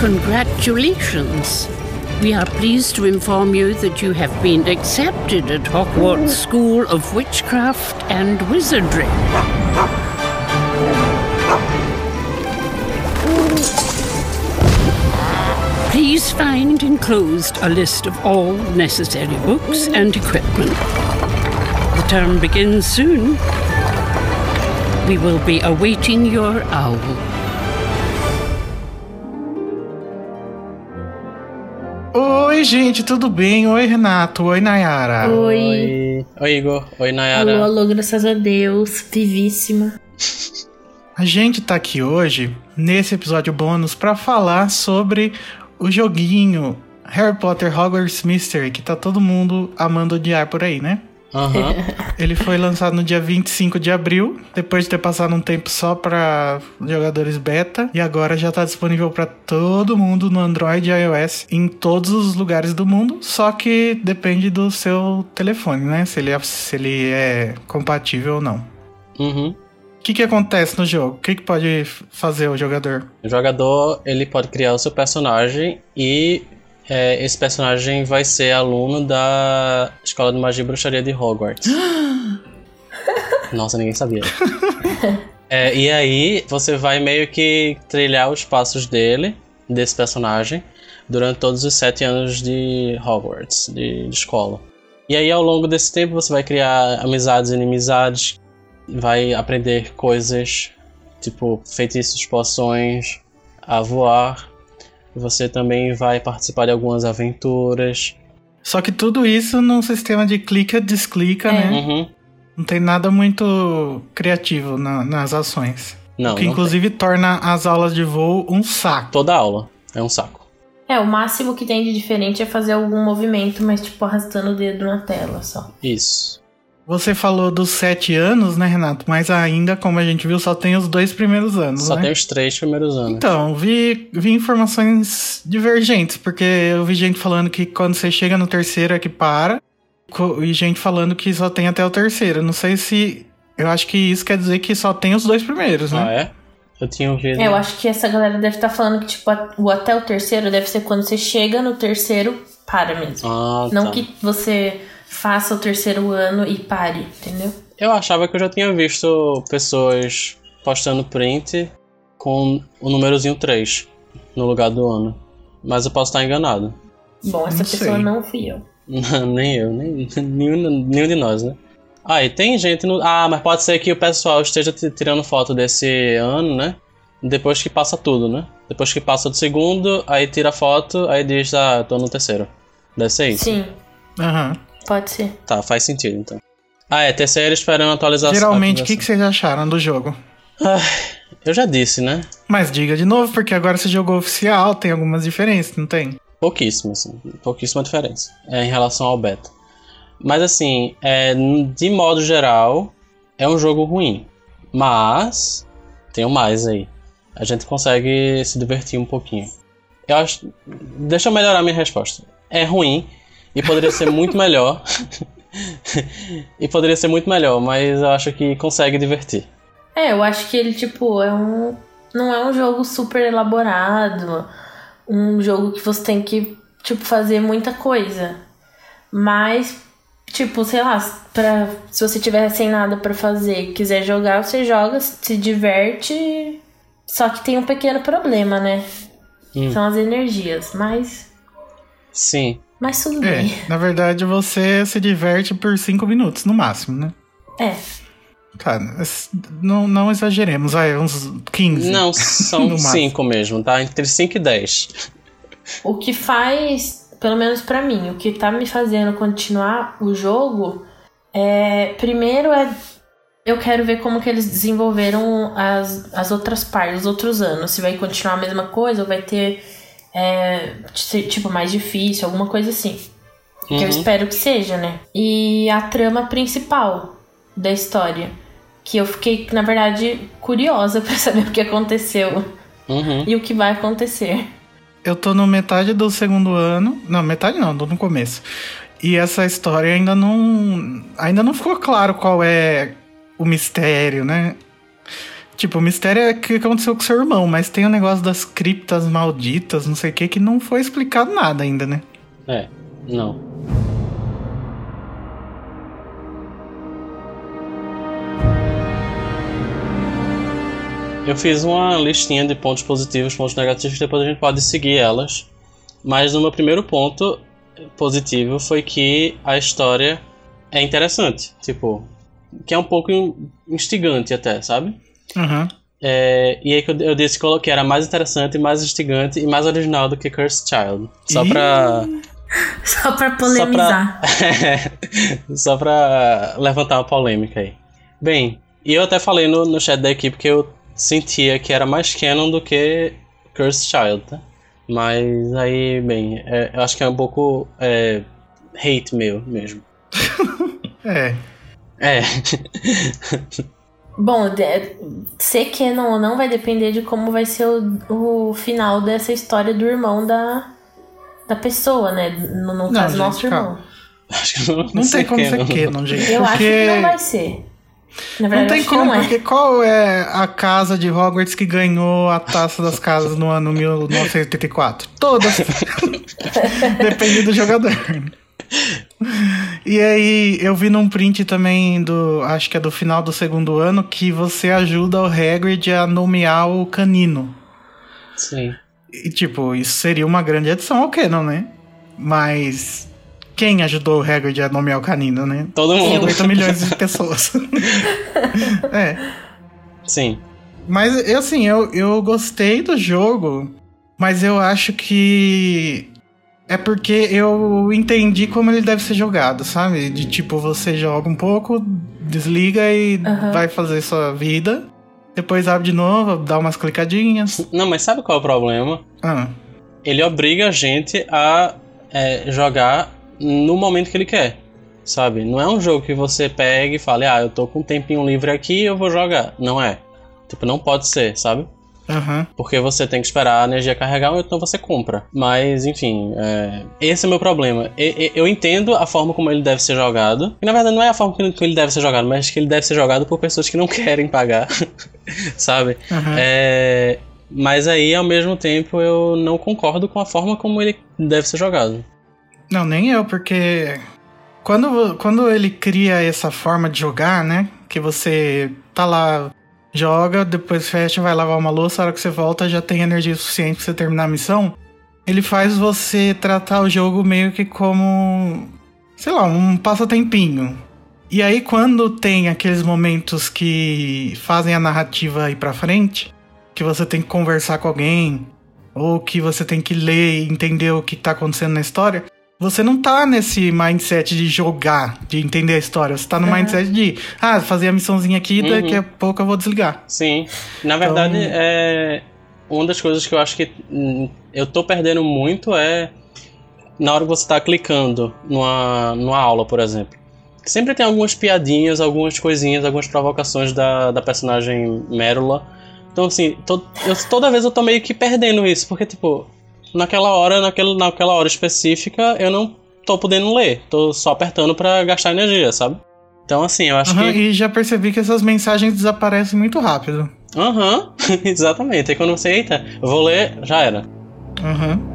Congratulations. We are pleased to inform you that you have been accepted at Hogwarts School of Witchcraft and Wizardry. Please find enclosed a list of all necessary books and equipment. The term begins soon. We will be awaiting your owl. Oi, gente, tudo bem? Oi, Renato. Oi, Nayara. Oi. Oi, Oi Igor. Oi, Nayara. Alô, alô, graças a Deus. Vivíssima. A gente tá aqui hoje, nesse episódio bônus, pra falar sobre o joguinho Harry Potter Hogwarts Mystery, que tá todo mundo amando odiar por aí, né? Aham. Ele foi lançado no dia 25 de abril, depois de ter passado um tempo só para jogadores beta, e agora já tá disponível para todo mundo no Android e iOS em todos os lugares do mundo, só que depende do seu telefone, né? Se ele é, se ele é compatível ou não. Uhum. O que, que acontece no jogo? O que, que pode fazer o jogador? O jogador ele pode criar o seu personagem e é, esse personagem vai ser aluno da Escola de Magia e Bruxaria de Hogwarts. Nossa, ninguém sabia. É, e aí você vai meio que trilhar os passos dele, desse personagem, durante todos os sete anos de Hogwarts, de, de escola. E aí ao longo desse tempo você vai criar amizades e inimizades, vai aprender coisas tipo feitiços, poções, a voar. Você também vai participar de algumas aventuras. Só que tudo isso num sistema de clica-desclica, É. né? Uhum. Não tem nada muito criativo na- nas ações. Não, o que não inclusive torna as aulas de voo um saco. Toda aula é um saco. É, o máximo que tem de diferente é fazer algum movimento, mas tipo arrastando o dedo na tela só. Isso. Você falou dos sete anos, né, Renato? Mas ainda, como a gente viu, só tem os dois primeiros anos, Só né? tem os três primeiros anos. Então, vi, vi informações divergentes, porque eu vi gente falando que quando você chega no terceiro é que para, e gente falando que só tem até o terceiro. Não sei se. Eu acho que isso quer dizer que só tem os dois primeiros, né? Ah, é? Eu tinha ouvido. É, eu acho que essa galera deve estar falando que, tipo, o até o terceiro deve ser quando você chega no terceiro, para mesmo. Ah, Não tá. que você faça o terceiro ano e pare, entendeu? Eu achava que eu já tinha visto pessoas postando print com o númerozinho 3 no lugar do ano. Mas eu posso estar enganado. Bom, essa Não pessoa sei. não fui eu. nem eu, nem nenhum, nenhum de nós, né? Ah, e tem gente no. Ah, mas pode ser que o pessoal esteja tirando foto desse ano, né? Depois que passa tudo, né? Depois que passa do segundo, aí tira a foto, aí diz, ah, tô no terceiro. Deve ser isso. Sim, Aham. Pode ser. Tá, faz sentido então. Ah, é, terceiro esperando a atualização. Geralmente, o que, que vocês acharam do jogo? Eu já disse, né? Mas diga de novo, porque agora você jogou oficial, tem algumas diferenças, não tem? Pouquíssima, assim. Pouquíssima diferença é, em relação ao beta. Mas assim, é, de modo geral, é um jogo ruim. Mas tem o mais aí. A gente consegue se divertir um pouquinho. Eu acho. Deixa eu melhorar minha resposta. É ruim e poderia ser muito melhor. e poderia ser muito melhor, mas eu acho que consegue divertir. É, eu acho que ele, tipo, é um. Não é um jogo super elaborado. Um jogo que você tem que, tipo, fazer muita coisa. Mas, tipo, sei lá, pra, se você tiver sem nada pra fazer e quiser jogar, você joga, se diverte. Só que tem um pequeno problema, né? Hum. São as energias. Mas. Sim. Mas tudo bem. É, na verdade você se diverte por cinco minutos no máximo, né? É. Tá, não, não exageremos, vai, uns 15. Não, são No máximo. 5 mesmo, tá? Entre 5 e 10. O que faz, pelo menos pra mim, o que tá me fazendo continuar o jogo é. Primeiro é. Eu quero ver como que eles desenvolveram as, as outras partes, os outros anos. Se vai continuar a mesma coisa ou vai ter. É, ti- tipo, mais difícil, alguma coisa assim. Que eu Uhum. espero que seja, né? E a trama principal da história. Que eu fiquei, na verdade, curiosa pra saber o que aconteceu Uhum. e o que vai acontecer. Eu tô no metade do segundo ano. Não, metade não, tô no começo. E essa história ainda não. Ainda não ficou claro qual é o mistério, né? Tipo, o mistério é o que aconteceu com seu irmão, mas tem o negócio das criptas malditas, não sei o que, que não foi explicado nada ainda, né? É, não. Eu fiz uma listinha de pontos positivos, pontos negativos, depois a gente pode seguir elas. Mas no meu primeiro ponto positivo foi que a história é interessante. Tipo, que é um pouco instigante até, sabe? Uhum. É, e aí que eu, eu disse que era mais interessante, mais instigante e mais original do que Cursed Child. Só Ih. pra. Só pra polemizar. Só pra levantar uma polêmica aí. Bem, e eu até falei no, no chat da equipe que eu sentia que era mais canon do que Cursed Child, tá? Mas aí, bem, é, eu acho que é um pouco é, hate meu mesmo. É. É. Bom, ser canon ou não vai depender de como vai ser o, o final dessa história do irmão da, da pessoa, né? No, no Não, caso, gente, nosso calma. irmão. Acho que não, Não tem sei como ser canon. canon, gente. Eu acho porque... que não vai ser. Na verdade, Não tem acho como, não é. porque qual é a casa de Hogwarts que ganhou a taça das casas no ano 1984? Todas. Depende do jogador. E aí, eu vi num print também do. Acho que é do final do segundo ano, que você ajuda o Hagrid a nomear o canino. Sim. E tipo, isso seria uma grande adição ao Canon, né? Mas. Quem ajudou o Hagrid a nomear o canino, né? Todo mundo. 50 milhões de pessoas. é. Sim. Mas, eu, assim, eu, eu gostei do jogo, mas eu acho que é porque eu entendi como ele deve ser jogado, sabe? De tipo, você joga um pouco, desliga e Aham. vai fazer sua vida. Depois abre de novo, dá umas clicadinhas. Não, mas sabe qual é o problema? Ah, Ele obriga a gente a é, jogar no momento que ele quer. Sabe? Não é um jogo que você pega e fale, ah, eu tô com um tempinho livre aqui eu vou jogar. Não é. Tipo, não pode ser, sabe? Aham. Porque você tem que esperar a energia carregar ou então você compra. Mas, enfim, é, esse é o meu problema. Eu entendo a forma como ele deve ser jogado. E na verdade não é a forma que ele- deve ser jogado, mas que ele deve ser jogado por pessoas que não querem pagar. sabe? aham. É, mas aí, ao mesmo tempo, eu não concordo com a forma como ele deve ser jogado. Não, nem eu, porque quando, quando ele cria essa forma de jogar, né? Que você tá lá, joga, depois fecha, vai lavar uma louça, a hora que você volta já tem energia suficiente pra você terminar a missão. Ele faz você tratar o jogo meio que como, sei lá, um passatempinho. E aí, quando tem aqueles momentos que fazem a narrativa ir pra frente, que você tem que conversar com alguém, ou que você tem que ler e entender o que tá acontecendo na história, você não tá nesse mindset de jogar, de entender a história. Você tá no Aham. mindset de, ah, fazer a missãozinha aqui, Uhum. daqui a pouco eu vou desligar. Sim. Na verdade, Então- é. Uma das coisas que eu acho que hum, eu tô perdendo muito é na hora que você tá clicando numa, numa aula, por exemplo. Sempre tem algumas piadinhas, algumas coisinhas, algumas provocações da, da personagem Merula. Então, assim, to- eu- toda vez eu tô meio que perdendo isso, porque, tipo, naquela hora, naquele, naquela hora específica, eu não tô podendo ler. Tô só apertando pra gastar energia, sabe? Então, assim, eu acho Aham, que. E já percebi que essas mensagens desaparecem muito rápido. Aham, exatamente. Aí quando você, eita, eu vou ler, já era. Aham. Ah,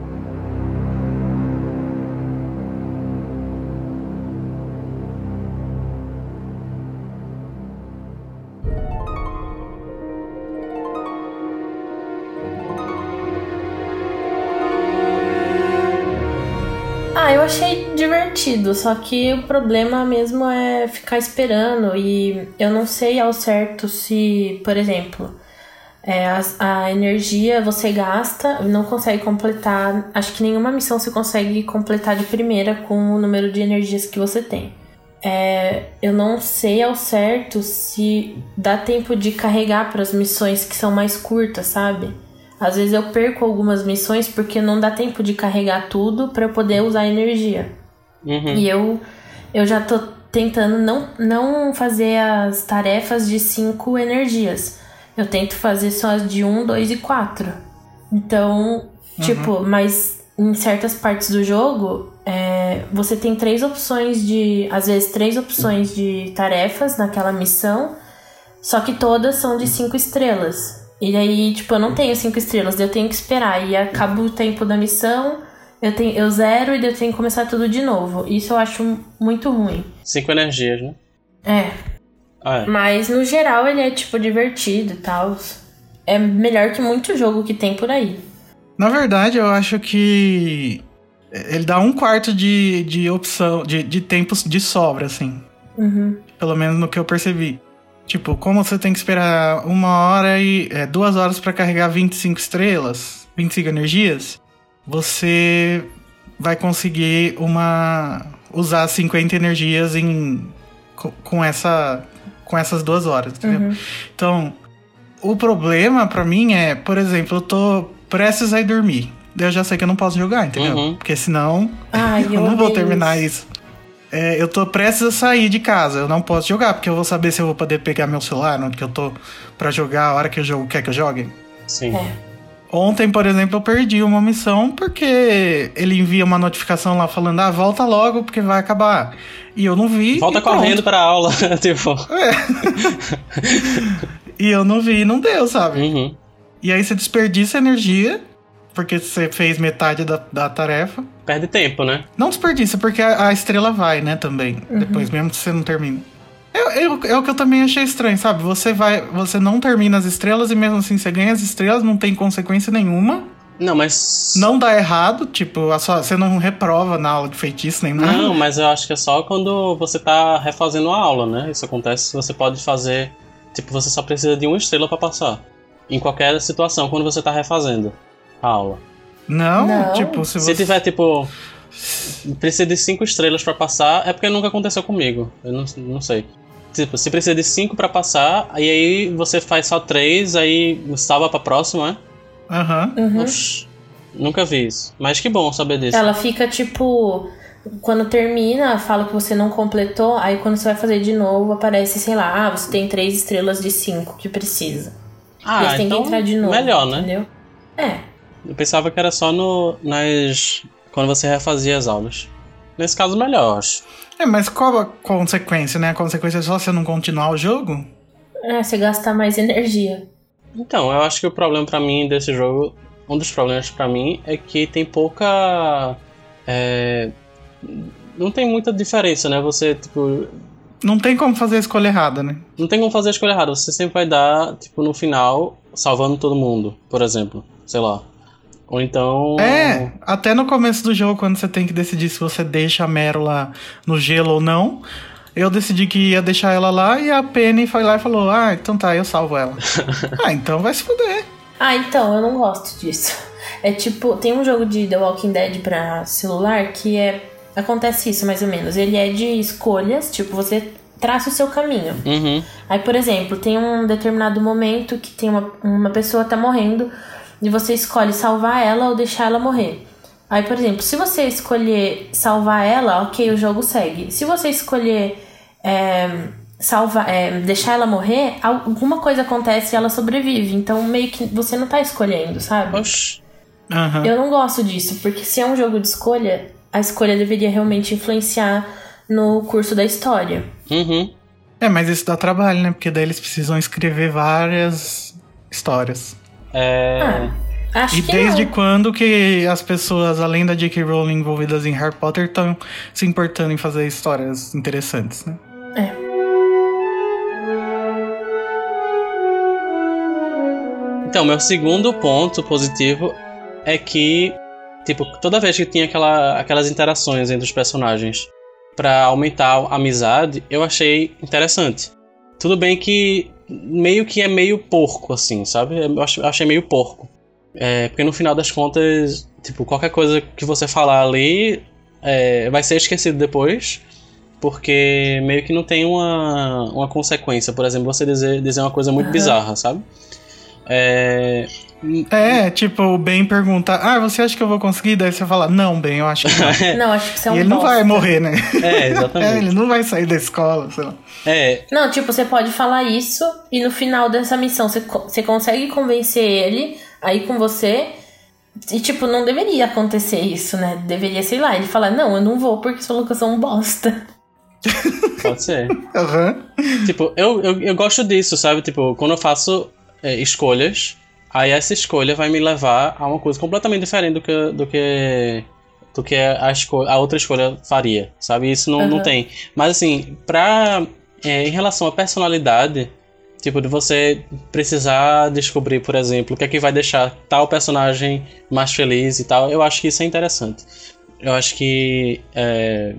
divertido, só que o problema mesmo é ficar esperando e eu não sei ao certo se, por exemplo, é, as- a, energia você gasta não consegue completar. Acho que nenhuma missão você consegue completar de primeira com o número de energias que você tem. É, eu não sei ao certo se dá tempo de carregar para as missões que são mais curtas, sabe? Às vezes eu perco algumas missões porque não dá tempo de carregar tudo para eu poder usar energia. Uhum. E eu, eu já tô tentando não, não fazer as tarefas de cinco energias. Eu tento fazer só as de um, dois e quatro. Então, tipo, mas em certas partes do jogo, é, você tem três opções de. Às vezes, três opções de tarefas naquela missão. Só que todas são de cinco estrelas. E aí, tipo, eu não tenho cinco estrelas, eu tenho que esperar. E acaba o tempo da missão, eu, tenho, eu zero e eu tenho que começar tudo de novo. Isso eu acho muito ruim. Cinco energias, né? É. Ah, é. Mas no geral ele é, tipo, divertido e tal. É melhor que muito jogo que tem por aí. Na verdade, eu acho que ele dá um quarto de, de opção, de, de tempos de sobra, assim. Uhum. Pelo menos no que eu percebi. Tipo, como você tem que esperar uma hora e é, duas horas pra carregar 25 estrelas, 25 energias, você vai conseguir uma usar 50 energias em co- com essa com essas duas horas, entendeu? Então, o problema pra mim é, por exemplo, eu tô prestes a ir dormir. Eu já sei que eu não posso jogar, entendeu? Uhum. Porque senão Ai, eu não vou terminar isso. isso. É, eu tô prestes a sair de casa, eu não posso jogar, porque eu vou saber se eu vou poder pegar meu celular, onde que eu tô pra jogar a hora que o jogo quer que eu jogue. Sim. É. Ontem, por exemplo, eu perdi uma missão porque ele envia uma notificação lá falando, ah, volta logo porque vai acabar. E eu não vi. Volta correndo pra aula, tipo. E eu não vi e não deu, sabe? Uhum. E aí você desperdiça energia, porque você fez metade da, da tarefa. Perde tempo, né? Não desperdiça, porque a, a estrela vai, né, também. Depois, mesmo que você não termine. É, é o- é o que eu também achei estranho, sabe? Você vai. Você não termina as estrelas e mesmo assim você ganha as estrelas, não tem consequência nenhuma. Não, mas. Não dá errado, tipo, a sua- você não reprova na aula de feitiço nem nada. Não, mas eu acho que é só quando você tá refazendo a aula, né? Isso acontece, você pode fazer. Tipo, você só precisa de uma estrela pra passar. Em qualquer situação, quando você tá refazendo a aula. Não, Não. tipo, se Se você. tiver, tipo. Precisa de cinco estrelas pra passar, é porque nunca aconteceu comigo. Eu não, não sei. Tipo, se precisa de cinco pra passar, e aí você faz só três, aí salva pra próxima, né? Aham. Uhum. Oxi, nunca vi isso. Mas que bom saber disso. Ela fica tipo. Quando termina, fala que você não completou, aí quando você vai fazer de novo, aparece, sei lá, ah, você tem três estrelas de cinco que precisa. Ah, você então que entrar de novo. melhor, né? Entendeu? É. Eu pensava que era só no, nas. quando você refazia as aulas. Nesse caso, melhor, eu acho. É, mas qual a consequência, né? A consequência é só você não continuar o jogo? É, você gasta mais energia. Então, eu acho que o problema pra mim desse jogo, um dos problemas pra mim é que tem pouca. é, não tem muita diferença, né? Você, tipo, Não tem como fazer a escolha errada, né? não tem como fazer a escolha errada. Você sempre vai dar, tipo, no final, salvando todo mundo, por exemplo. Sei lá. Ou então. É, até no começo do jogo, quando você tem que decidir se você deixa a Mero lá no gelo ou não, eu decidi que ia deixar ela lá e a Penny foi lá e falou: Ah, então tá, eu salvo ela. ah, então vai se fuder. Ah, então, eu não gosto disso. É tipo, tem um jogo de The Walking Dead pra celular que é. Acontece isso mais ou menos. Ele é de escolhas, tipo, você traça o seu caminho. Uhum. Aí, por exemplo, tem um determinado momento que tem uma, uma pessoa tá morrendo e você escolhe salvar ela ou deixar ela morrer. Aí, por exemplo, se você escolher salvar ela, ok, o jogo segue. Se você escolher é, salvar, é, deixar ela morrer, alguma coisa acontece e ela sobrevive. Então, meio que você não tá escolhendo, sabe? Oxi. Aham. Eu não gosto disso, porque se é um jogo de escolha, a escolha deveria realmente influenciar no curso da história. Uhum. É, mas isso dá trabalho, né? Porque daí eles precisam escrever várias histórias. É. Ah, acho E que desde não. quando que as pessoas, além da J.K. Rowling envolvidas em Harry Potter, estão se importando em fazer histórias interessantes, né? É. Então, meu segundo ponto positivo é que, tipo, toda vez que tinha aquela, aquelas interações entre os personagens pra aumentar a amizade, eu achei interessante. Tudo bem que meio que é meio porco, assim, sabe? Eu ach- achei meio porco. É, porque no final das contas, tipo, qualquer coisa que você falar ali é, vai ser esquecido depois. Porque meio que não tem uma, uma consequência. Por exemplo, você dizer, dizer uma coisa muito Aham. bizarra, sabe? É, É, tipo, o Ben pergunta: Ah, você acha que eu vou conseguir? Daí você fala: Não, Ben, eu acho que não. Não, acho que você é um e ele não bosta. vai morrer, né? é, É, exatamente. ele não vai sair da escola, sei lá. É, Não, tipo, você pode falar isso e no final dessa missão você, você consegue convencer ele aí com você. E, tipo, não deveria acontecer isso, né? Deveria, sei lá, ele falar, não, eu não vou porque você falou que eu sou um bosta. Pode ser. Aham. Tipo, eu, eu, eu gosto disso, sabe? Tipo, quando eu faço é, escolhas, aí essa escolha vai me levar a uma coisa completamente diferente do que, do que, do que a, a outra escolha faria, sabe? Isso não, não Aham. tem. Mas assim, pra, é, em relação à personalidade, tipo, de você precisar descobrir, por exemplo, o que é que vai deixar tal personagem mais feliz e tal, eu acho que isso é interessante. Eu acho que é,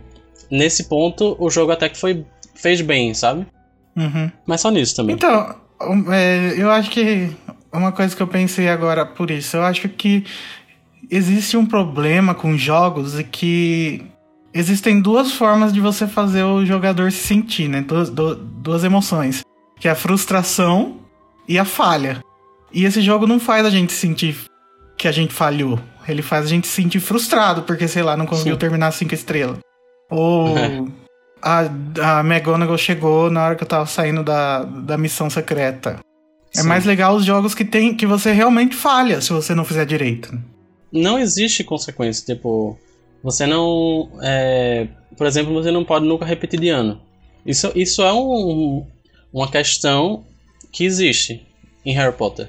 nesse ponto o jogo até que foi, fez bem, sabe? Uhum. Mas só nisso também. Então, é, eu acho que uma coisa que eu pensei agora por isso, eu acho que existe um problema com jogos e que existem duas formas de você fazer o jogador se sentir, né? Duas, du- duas emoções, que é a frustração e a falha. E esse jogo não faz a gente sentir que a gente falhou. Ele faz a gente se sentir frustrado porque, sei lá, não conseguiu Sim. terminar cinco estrelas. Ou É. a, a McGonagall chegou na hora que eu tava saindo da, da missão secreta. É Sim. mais legal os jogos que tem que você realmente falha se você não fizer direito. Não existe consequência, tipo, você não. é, por exemplo, você não pode nunca repetir de ano. Isso, isso é um, uma questão que existe em Harry Potter.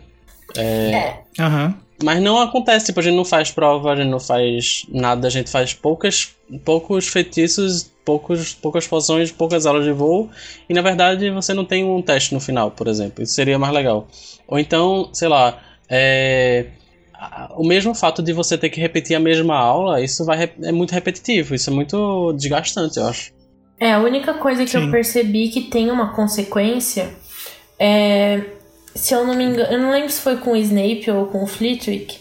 É. Aham. Mas não acontece, tipo, a gente não faz prova, a gente não faz nada, a gente faz poucas, poucos feitiços, poucos, poucas poções, poucas aulas de voo, e na verdade você não tem um teste no final, por exemplo. Isso seria mais legal. Ou então, sei lá, é, o mesmo fato de você ter que repetir a mesma aula, isso vai, é muito repetitivo, isso é muito desgastante, eu acho. É, a única coisa que Sim. eu percebi que tem uma consequência é. Se eu não me engano, eu não lembro se foi com o Snape ou com o Flitwick,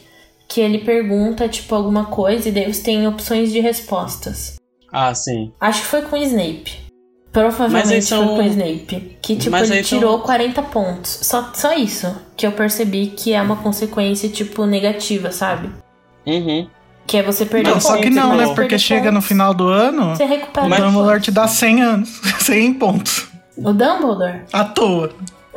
que ele pergunta, tipo, alguma coisa e daí você tem opções de respostas. Ah, sim. Acho que foi com o Snape. Provavelmente são- foi com o Snape. Que, tipo, Mas ele são- tirou 40 pontos. Só, só isso que eu percebi que é uma consequência, tipo, negativa, sabe? Uhum. Que é você perder Não, só que não, né? Porque chega no pontos, final do ano, Você recupera o Dumbledore te dá 100 anos. 100 pontos. O Dumbledore? À toa.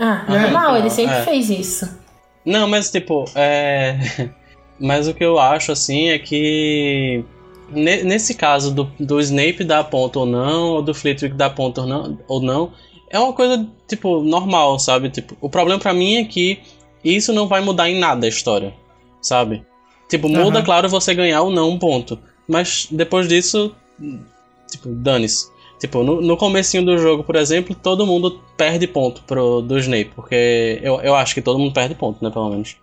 Ah, É, normal, ele então, sempre é. fez isso. Não, mas tipo, é. Mas o que eu acho assim é que. ne- Nesse caso do, do Snape dar ponto ou não, ou do Flitwick dar ponto ou não, ou não, é uma coisa, tipo, normal, sabe? Tipo, o problema pra mim é que isso não vai mudar em nada a história, sabe? Tipo, muda, Aham. claro, você ganhar ou não um ponto. Mas depois disso, tipo, dane-se. Tipo, no, no comecinho do jogo, por exemplo, todo mundo perde ponto pro, do Snape, porque eu, eu acho que todo mundo perde ponto, né, pelo menos.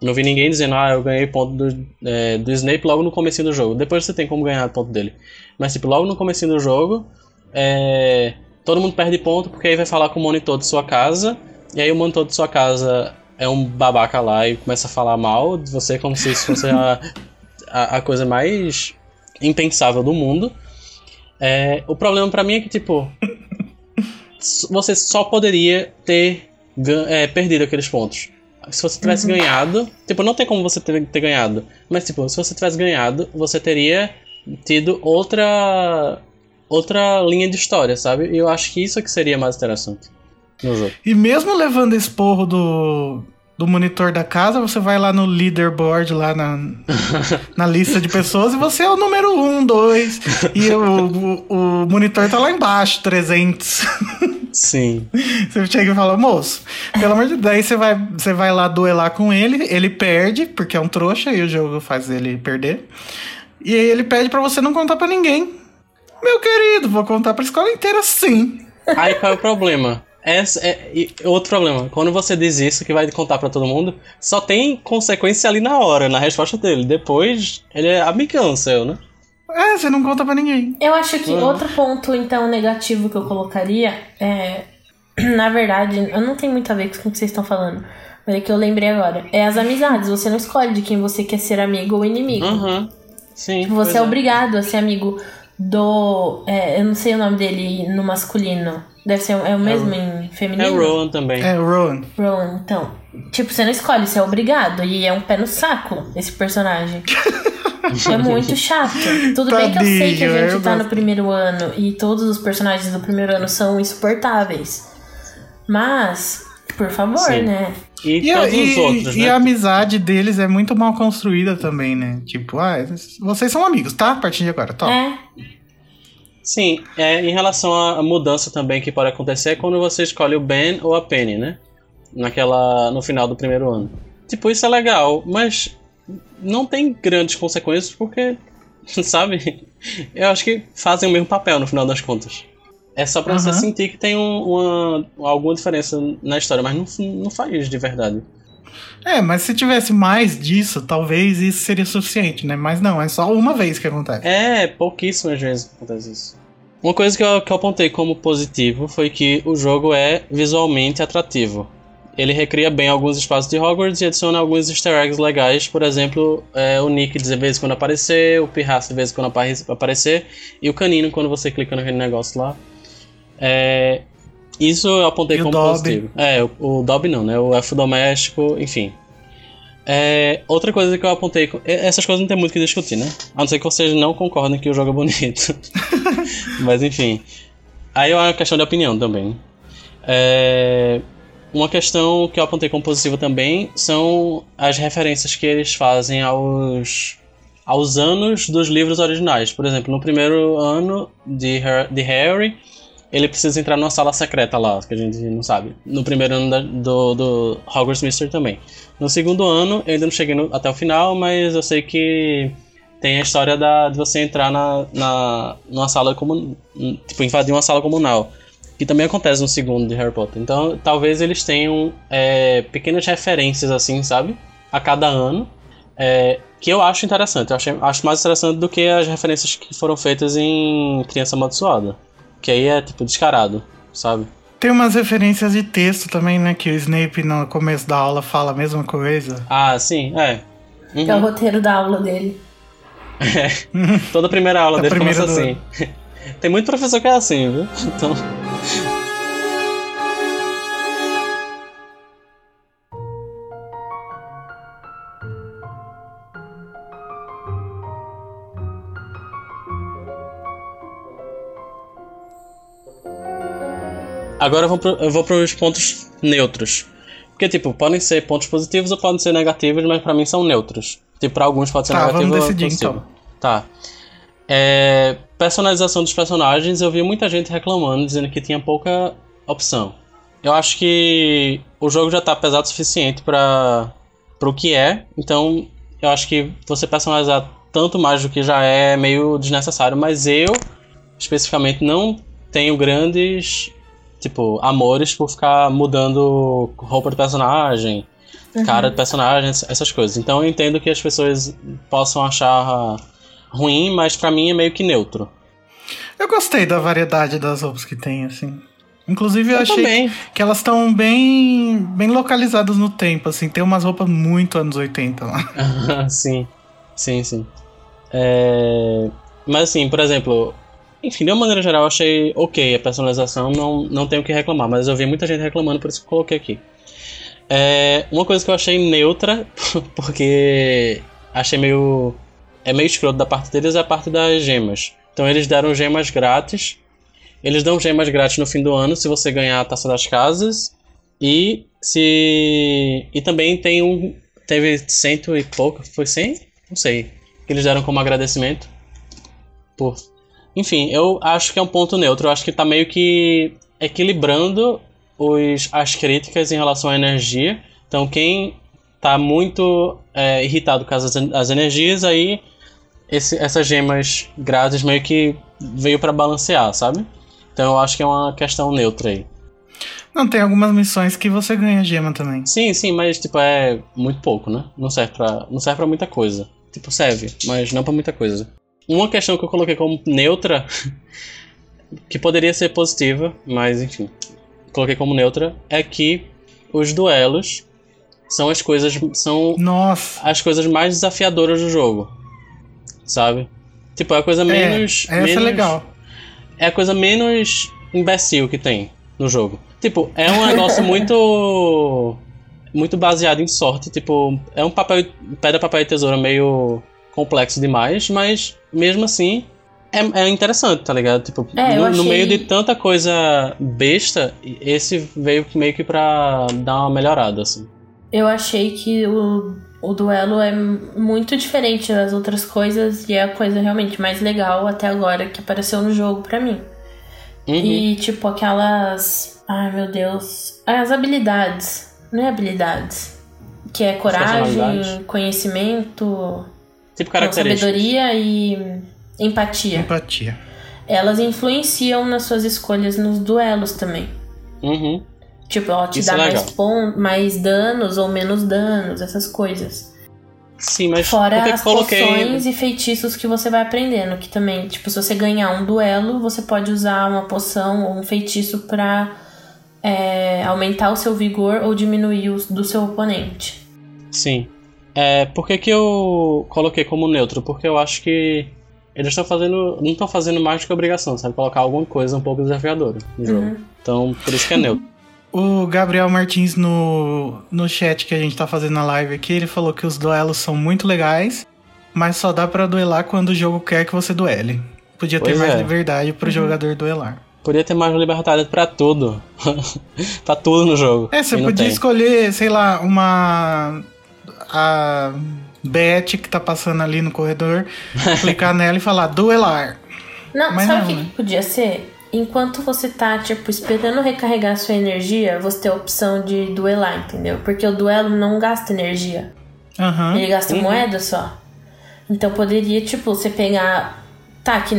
Não vi ninguém dizendo, ah, eu ganhei ponto do, é, do Snape logo no comecinho do jogo. Depois você tem como ganhar ponto dele. Mas, tipo, logo no comecinho do jogo, é, todo mundo perde ponto, porque aí vai falar com o monitor de sua casa, e aí o monitor de sua casa é um babaca lá e começa a falar mal de você como se isso fosse a, a, a coisa mais impensável do mundo. É, o problema pra mim é que, tipo, você só poderia ter é, perdido aqueles pontos. Se você tivesse ganhado, tipo, não tem como você ter, ter ganhado, mas, tipo, se você tivesse ganhado, você teria tido outra outra linha de história, sabe? E eu acho que isso é que seria mais interessante no jogo. E mesmo levando esporro do, do monitor da casa, você vai lá no leaderboard, lá na, na lista de pessoas, e você é o número 1, 2. E o, o, o monitor tá lá embaixo, 300. Sim. Você chega e fala, moço, pelo amor de Deus, daí você vai, você vai lá duelar com ele, ele perde, porque é um trouxa, e o jogo faz ele perder. E aí ele pede pra você não contar pra ninguém. Meu querido, vou contar pra escola inteira sim. Aí qual é o problema? Essa é, e outro problema. Quando você diz isso, que vai contar pra todo mundo, só tem consequência ali na hora, na resposta dele. Depois, ele é amigão seu, né? É, você não conta pra ninguém. Eu acho que Uhum. outro ponto, então, negativo que eu colocaria é. Na verdade, eu não tenho muito a ver com o que vocês estão falando. Mas é que eu lembrei agora. É as amizades. Você não escolhe de quem você quer ser amigo ou inimigo. Uhum. Sim. Você pois é obrigado a ser amigo do. é, eu não sei o nome dele no masculino. Deve ser é o mesmo em feminino? É o Rowan também. É, Rowan. Rowan, então. Tipo, você não escolhe, você é obrigado. E é um pé no saco, esse personagem. é muito chato. Tudo bem que eu sei que a Tadinho, gente tá no primeiro ano e todos os personagens do primeiro ano são insuportáveis. Mas, por favor, Sim. né? E, E, a- todos os e- outros, e né? a amizade deles é muito mal construída também, né? Tipo, ah, vocês são amigos, tá? A partir de agora, top. É. Sim, é, em relação à mudança também que pode acontecer é quando você escolhe o Ben ou a Penny, né? Naquela. no final do primeiro ano. Tipo, isso é legal, mas não tem grandes consequências porque, sabe? Eu acho que fazem o mesmo papel no final das contas. É só pra uhum. você sentir que tem um, uma, alguma diferença na história, mas não, não faz de verdade. É, mas se tivesse mais disso, talvez isso seria suficiente, né? Mas não, é só uma vez que acontece. É, pouquíssimas vezes acontece isso. Uma coisa que eu, que eu apontei como positivo foi que o jogo é visualmente atrativo. Ele recria bem alguns espaços de Hogwarts e adiciona alguns easter eggs legais, por exemplo, é, o Nick de vez quando aparecer, o Pirraça de vez quando aparecer, e o Canino quando você clica naquele negócio lá. É, isso eu apontei e como positivo. É, o, o Dobby não, né? O F doméstico, enfim. É, outra coisa que eu apontei. Essas coisas não tem muito o que discutir, né? A não ser que vocês não concordem que o jogo é bonito. Mas enfim. Aí é uma questão de opinião também. É, uma questão que eu apontei como positiva também são as referências que eles fazem aos, aos anos dos livros originais. Por exemplo, no primeiro ano de, de Harry, ele precisa entrar numa sala secreta lá, que a gente não sabe. No primeiro ano da, do, do Hogwarts Mystery também. No segundo ano, eu ainda não cheguei no, até o final, mas eu sei que tem a história da, de você entrar na, na, numa sala comum, tipo, invadir uma sala comunal. Que também acontece no segundo de Harry Potter. Então, talvez eles tenham é, pequenas referências, assim, sabe? A cada ano. É, que eu acho interessante. Eu acho, acho mais interessante do que as referências que foram feitas em Criança Amaldiçoada. Que aí é, tipo, descarado, sabe? Tem umas referências de texto também, né? Que o Snape no começo da aula fala a mesma coisa. Ah, sim, é. Uhum. É o roteiro da aula dele. É. Toda primeira aula dele começa do... assim. Tem muito professor que é assim, viu? Então. Agora eu vou para os pontos neutros. Porque, tipo, podem ser pontos positivos ou podem ser negativos, mas para mim são neutros. Tipo, para alguns pode ser tá, negativo vamos decidir, ou positivo. Então. Tá. É, personalização dos personagens, eu vi muita gente reclamando, dizendo que tinha pouca opção. Eu acho que o jogo já tá pesado o suficiente para o que é, então eu acho que você personalizar tanto mais do que já é meio desnecessário, mas eu especificamente não tenho grandes tipo, amores por ficar mudando roupa do personagem, uhum. cara do personagem, essas coisas. Então eu entendo que as pessoas possam achar ruim, mas para mim é meio que neutro. Eu gostei da variedade das roupas que tem, assim. Inclusive eu, eu achei também. que elas estão bem bem localizadas no tempo, assim. Tem umas roupas muito anos 80 lá. sim, sim, sim. É... Mas assim, por exemplo, enfim, de uma maneira geral, eu achei ok a personalização, não, não tenho o que reclamar, mas eu vi muita gente reclamando, por isso que coloquei aqui. É, uma coisa que eu achei neutra, porque achei meio. É meio escroto da parte deles é a parte das gemas. Então eles deram gemas grátis. Eles dão gemas grátis no fim do ano se você ganhar a taça das casas. E se. E também tem um. Teve cento e pouco. Foi cem? Não sei. Que eles deram como agradecimento. Por enfim, eu acho que é um ponto neutro. Eu acho que tá meio que equilibrando os, as críticas em relação à energia. Então, quem tá muito é, irritado com as, as energias, aí esse, essas gemas grátis meio que veio para balancear, sabe? Então eu acho que é uma questão neutra aí. Não, tem algumas missões que você ganha gema também. Sim, sim, mas tipo, é muito pouco, né? Não serve pra, não serve pra muita coisa. Tipo, serve, mas não pra muita coisa. Uma questão que eu coloquei como neutra, que poderia ser positiva, mas enfim, coloquei como neutra, é que os duelos são as coisas são Nossa. as coisas mais desafiadoras do jogo. Sabe? Tipo, é a coisa menos é, essa menos, é legal. É a coisa menos imbecil que tem no jogo. Tipo, é um negócio muito muito baseado em sorte, tipo, é um papel pedra papel e tesoura meio complexo demais, mas mesmo assim é, é interessante, tá ligado? Tipo, é, no, achei... no, meio de tanta coisa besta, esse veio meio que pra dar uma melhorada, assim. Eu achei que o, o duelo é muito diferente das outras coisas e é a coisa realmente mais legal até agora que apareceu no jogo para mim. Uhum. E tipo aquelas, ai meu Deus, as habilidades, não é habilidades, que é coragem, conhecimento, tipo sabedoria e empatia. Empatia. Elas influenciam nas suas escolhas nos duelos também. Uhum. Tipo, ela te Isso dá é mais, pontos, mais danos ou menos danos, essas coisas. Sim, mas Fora as coloquei... poções e feitiços que você vai aprendendo, que também, tipo, se você ganhar um duelo, você pode usar uma poção ou um feitiço pra é, aumentar o seu vigor ou diminuir o do seu oponente. Sim. É, por que, que eu coloquei como neutro? Porque eu acho que eles estão fazendo. não estão fazendo mais do que obrigação, sabe? Colocar alguma coisa um pouco desafiadora no jogo. Uhum. Então, por isso que é neutro. O Gabriel Martins no, no chat que a gente tá fazendo na live aqui, ele falou que os duelos são muito legais, mas só dá para duelar quando o jogo quer que você duele. Podia pois ter mais é. liberdade pro uhum. jogador duelar. Podia ter mais liberdade para tudo. pra tudo no jogo. É, você podia tem. escolher, sei lá, uma. A Beth que tá passando ali no corredor, clicar nela e falar duelar. Não, Mas sabe o que, né? que podia ser? enquanto você tá, tipo, esperando recarregar sua energia, você tem a opção de duelar, entendeu? Porque o duelo não gasta energia. Uhum. Ele gasta uhum. moeda só. Então poderia, tipo, você pegar. Tá, que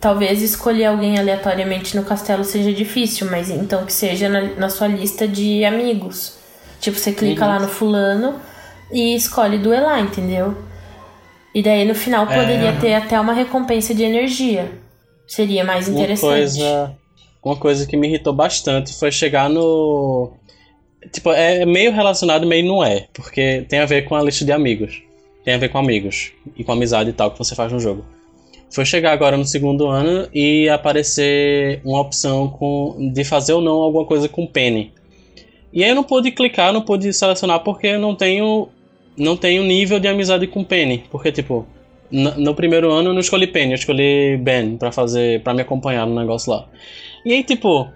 talvez escolher alguém aleatoriamente no castelo seja difícil, mas então que seja na, na sua lista de amigos. Tipo, você clica uhum. lá no fulano e escolhe duelar, entendeu? E daí no final poderia é... ter até uma recompensa de energia. Seria mais interessante. Uma coisa, uma coisa que me irritou bastante foi chegar no. Tipo, é meio relacionado, meio não é. Porque tem a ver com a lista de amigos. Tem a ver com amigos. E com amizade e tal que você faz no jogo. Foi chegar agora no segundo ano e aparecer uma opção com, de fazer ou não alguma coisa com Penny. E aí eu não pude clicar, não pude selecionar porque eu não tenho não tenho nível de amizade com Penny, porque tipo, no, primeiro ano eu não escolhi Penny, eu escolhi Ben para fazer, para me acompanhar no negócio lá. E aí, tipo,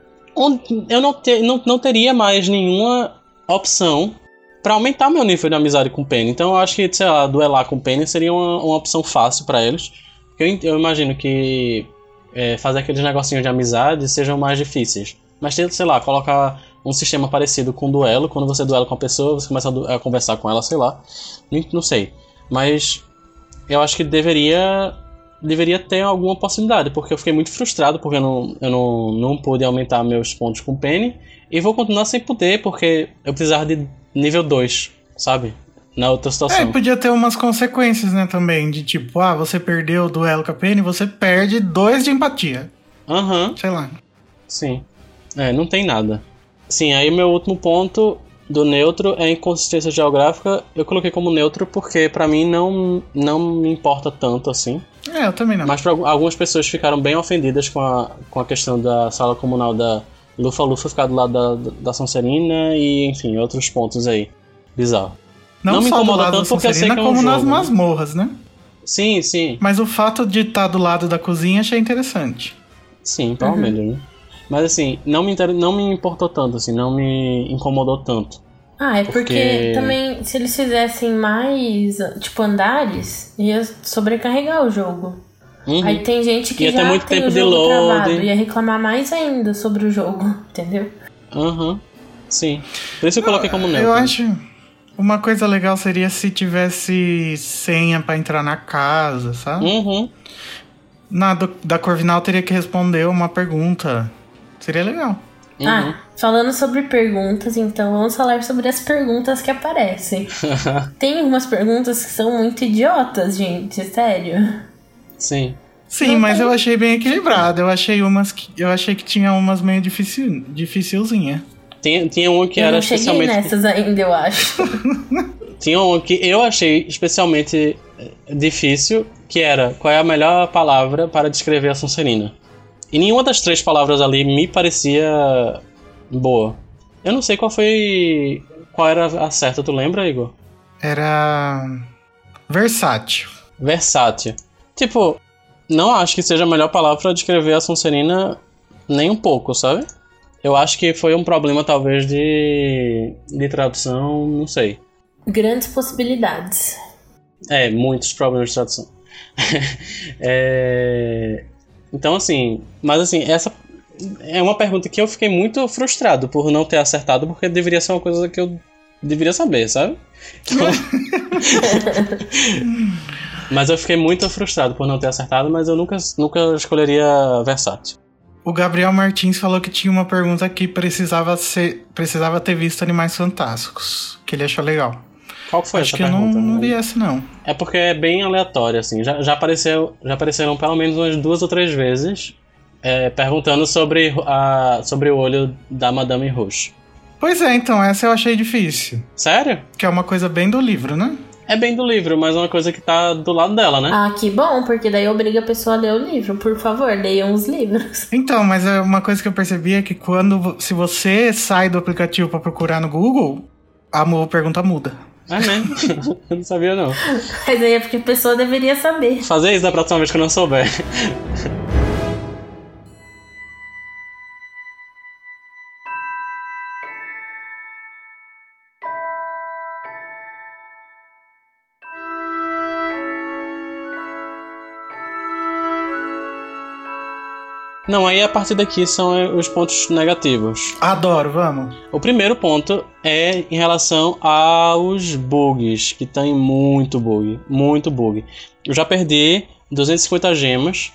eu não, não, não teria mais nenhuma opção para aumentar meu nível de amizade com Penny. Então eu acho que, sei lá, duelar com Penny seria uma, uma opção fácil para eles. Eu, eu imagino que é, fazer aqueles negocinhos de amizade sejam mais difíceis. Mas, sei lá, colocar um sistema parecido com duelo. Quando você duela com a pessoa, você começa a, a conversar com ela, sei lá. Não, sei. Mas eu acho que deveria deveria ter alguma possibilidade, porque eu fiquei muito frustrado porque eu não, eu não, não pude aumentar meus pontos com Penny e vou continuar sem poder porque eu precisava de nível 2, sabe? Na outra situação. É, podia ter umas consequências, né, também, de tipo, ah, você perdeu o duelo com a Penny, você perde 2 de empatia. Aham. Uhum. Sei lá. Sim. É, não tem nada. Sim, aí meu último ponto do neutro é inconsistência geográfica. Eu coloquei como neutro porque para mim não, não me importa tanto assim. É, eu também não. Mas pra, algumas pessoas ficaram bem ofendidas com a, com a questão da sala comunal da Lufa Lufa ficar do lado da, da Sonserina e, enfim, outros pontos aí. Bizarro. Não, não me incomoda tanto porque eu sei que é um como jogo, nas né? masmorras, né? Sim, sim. Mas o fato de estar tá do lado da cozinha achei interessante. Sim, provavelmente, uhum. né? Mas assim, não me, inter... não me importou tanto, assim, não me incomodou tanto. Ah, é porque... porque também se eles fizessem mais, tipo, andares, ia sobrecarregar o jogo. Uhum. Aí tem gente que ia já muito tem tempo o jogo de load. travado, ia reclamar mais ainda sobre o jogo, entendeu? Aham, uhum. sim. Por isso eu coloquei como neutro. Eu acho... Uma coisa legal seria se tivesse senha para entrar na casa, sabe? Uhum. Na do, da Corvinal teria que responder uma pergunta Seria legal. Uhum. Ah, falando sobre perguntas, então vamos falar sobre as perguntas que aparecem. Tem umas perguntas que são muito idiotas, gente, sério. Sim. Sim, Não mas tem... eu achei bem equilibrado. Eu achei umas que eu achei que tinha umas meio difícil, dificilzinha. Tinha, tinha uma que eu era não especialmente. nessas ainda, eu acho. tinha uma que eu achei especialmente eh, difícil, que era qual é a melhor palavra para descrever a Sonserina. E nenhuma das três palavras ali me parecia boa. Eu não sei qual foi. Qual era a certa, tu lembra, Igor? Era. Versátil. Versátil. Tipo, não acho que seja a melhor palavra para descrever a Sonserina nem um pouco, sabe? Eu acho que foi um problema, talvez, de, de tradução, não sei. Grandes possibilidades. É, muitos problemas de tradução. é... Então, assim, mas assim, essa é uma pergunta que eu fiquei muito frustrado por não ter acertado, porque deveria ser uma coisa que eu deveria saber, sabe? Então... mas eu fiquei muito frustrado por não ter acertado, mas eu nunca, nunca escolheria versátil. O Gabriel Martins falou que tinha uma pergunta que precisava ser, precisava ter visto Animais Fantásticos, que ele achou legal. Qual foi Acho essa que pergunta? eu não, não vi essa não. É porque é bem aleatório, assim. Já, já, apareceu, já apareceram pelo menos umas duas ou três vezes é, perguntando sobre, a, sobre o olho da Madame Rouge. Pois é, então, essa eu achei difícil. Sério? Que é uma coisa bem do livro, né? É bem do livro, mas é uma coisa que tá do lado dela, né? Ah, que bom, porque daí obriga a pessoa a ler o livro. Por favor, leiam os livros. Então, mas é uma coisa que eu percebi é que quando se você sai do aplicativo para procurar no Google, a pergunta muda. É mesmo? eu não sabia não. Mas aí é porque a pessoa deveria saber. Fazer isso da próxima vez que eu não souber. Não, aí a partir daqui são os pontos negativos. Adoro, vamos. O primeiro ponto é em relação aos bugs, que tem muito bug, muito bug. Eu já perdi 250 gemas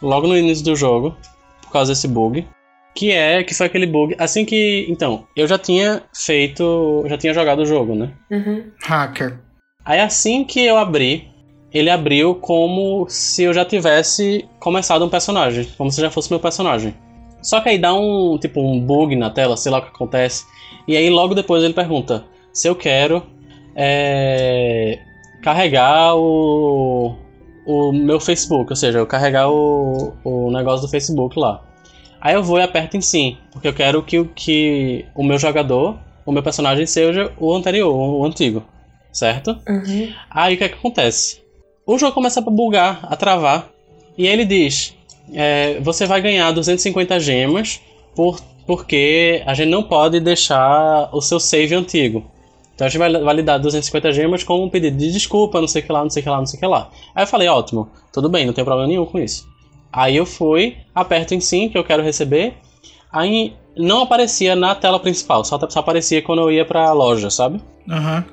logo no início do jogo por causa desse bug, que é que foi aquele bug assim que, então, eu já tinha feito, já tinha jogado o jogo, né? Uhum. Hacker. Aí assim que eu abri ele abriu como se eu já tivesse começado um personagem, como se já fosse meu personagem. Só que aí dá um tipo um bug na tela, sei lá o que acontece. E aí logo depois ele pergunta se eu quero é, carregar o, o meu Facebook, ou seja, eu carregar o, o negócio do Facebook lá. Aí eu vou e aperto em sim, porque eu quero que, que o meu jogador, o meu personagem seja o anterior, o antigo, certo? Uhum. Aí o que, é que acontece? O jogo começa a bugar, a travar. E ele diz: é, você vai ganhar 250 gemas por, porque a gente não pode deixar o seu save antigo. Então a gente vai validar 250 gemas com um pedido de desculpa, não sei o que lá, não sei o que lá, não sei o que lá. Aí eu falei: ótimo, tudo bem, não tem problema nenhum com isso. Aí eu fui, aperto em sim, que eu quero receber. Aí não aparecia na tela principal, só, só aparecia quando eu ia pra loja, sabe? Aham. Uhum.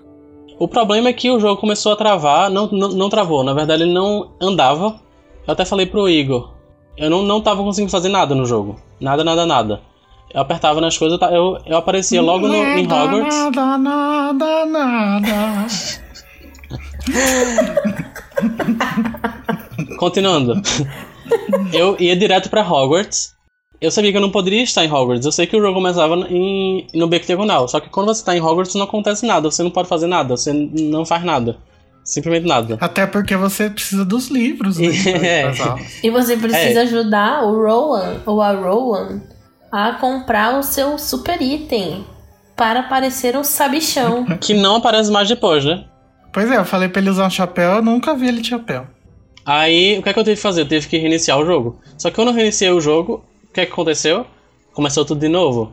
O problema é que o jogo começou a travar, não, não, não travou, na verdade ele não andava. Eu até falei pro Igor, eu não, não tava conseguindo fazer nada no jogo. Nada, nada, nada. Eu apertava nas coisas, eu, eu aparecia logo no, em Hogwarts. Nada, nada, nada. Continuando. Eu ia direto para Hogwarts eu sabia que eu não poderia estar em Hogwarts. Eu sei que o jogo começava em, no beco diagonal. Só que quando você está em Hogwarts não acontece nada. Você não pode fazer nada. Você não faz nada. Simplesmente nada. Até porque você precisa dos livros, né? É. E você precisa é. ajudar o Rowan ou a Rowan a comprar o seu super item para parecer um sabichão. que não aparece mais depois, né? Pois é, eu falei pra ele usar um chapéu, eu nunca vi ele de chapéu. Aí, o que é que eu tive que fazer? Eu tive que reiniciar o jogo. Só que quando eu reiniciei o jogo, que, que aconteceu? Começou tudo de novo.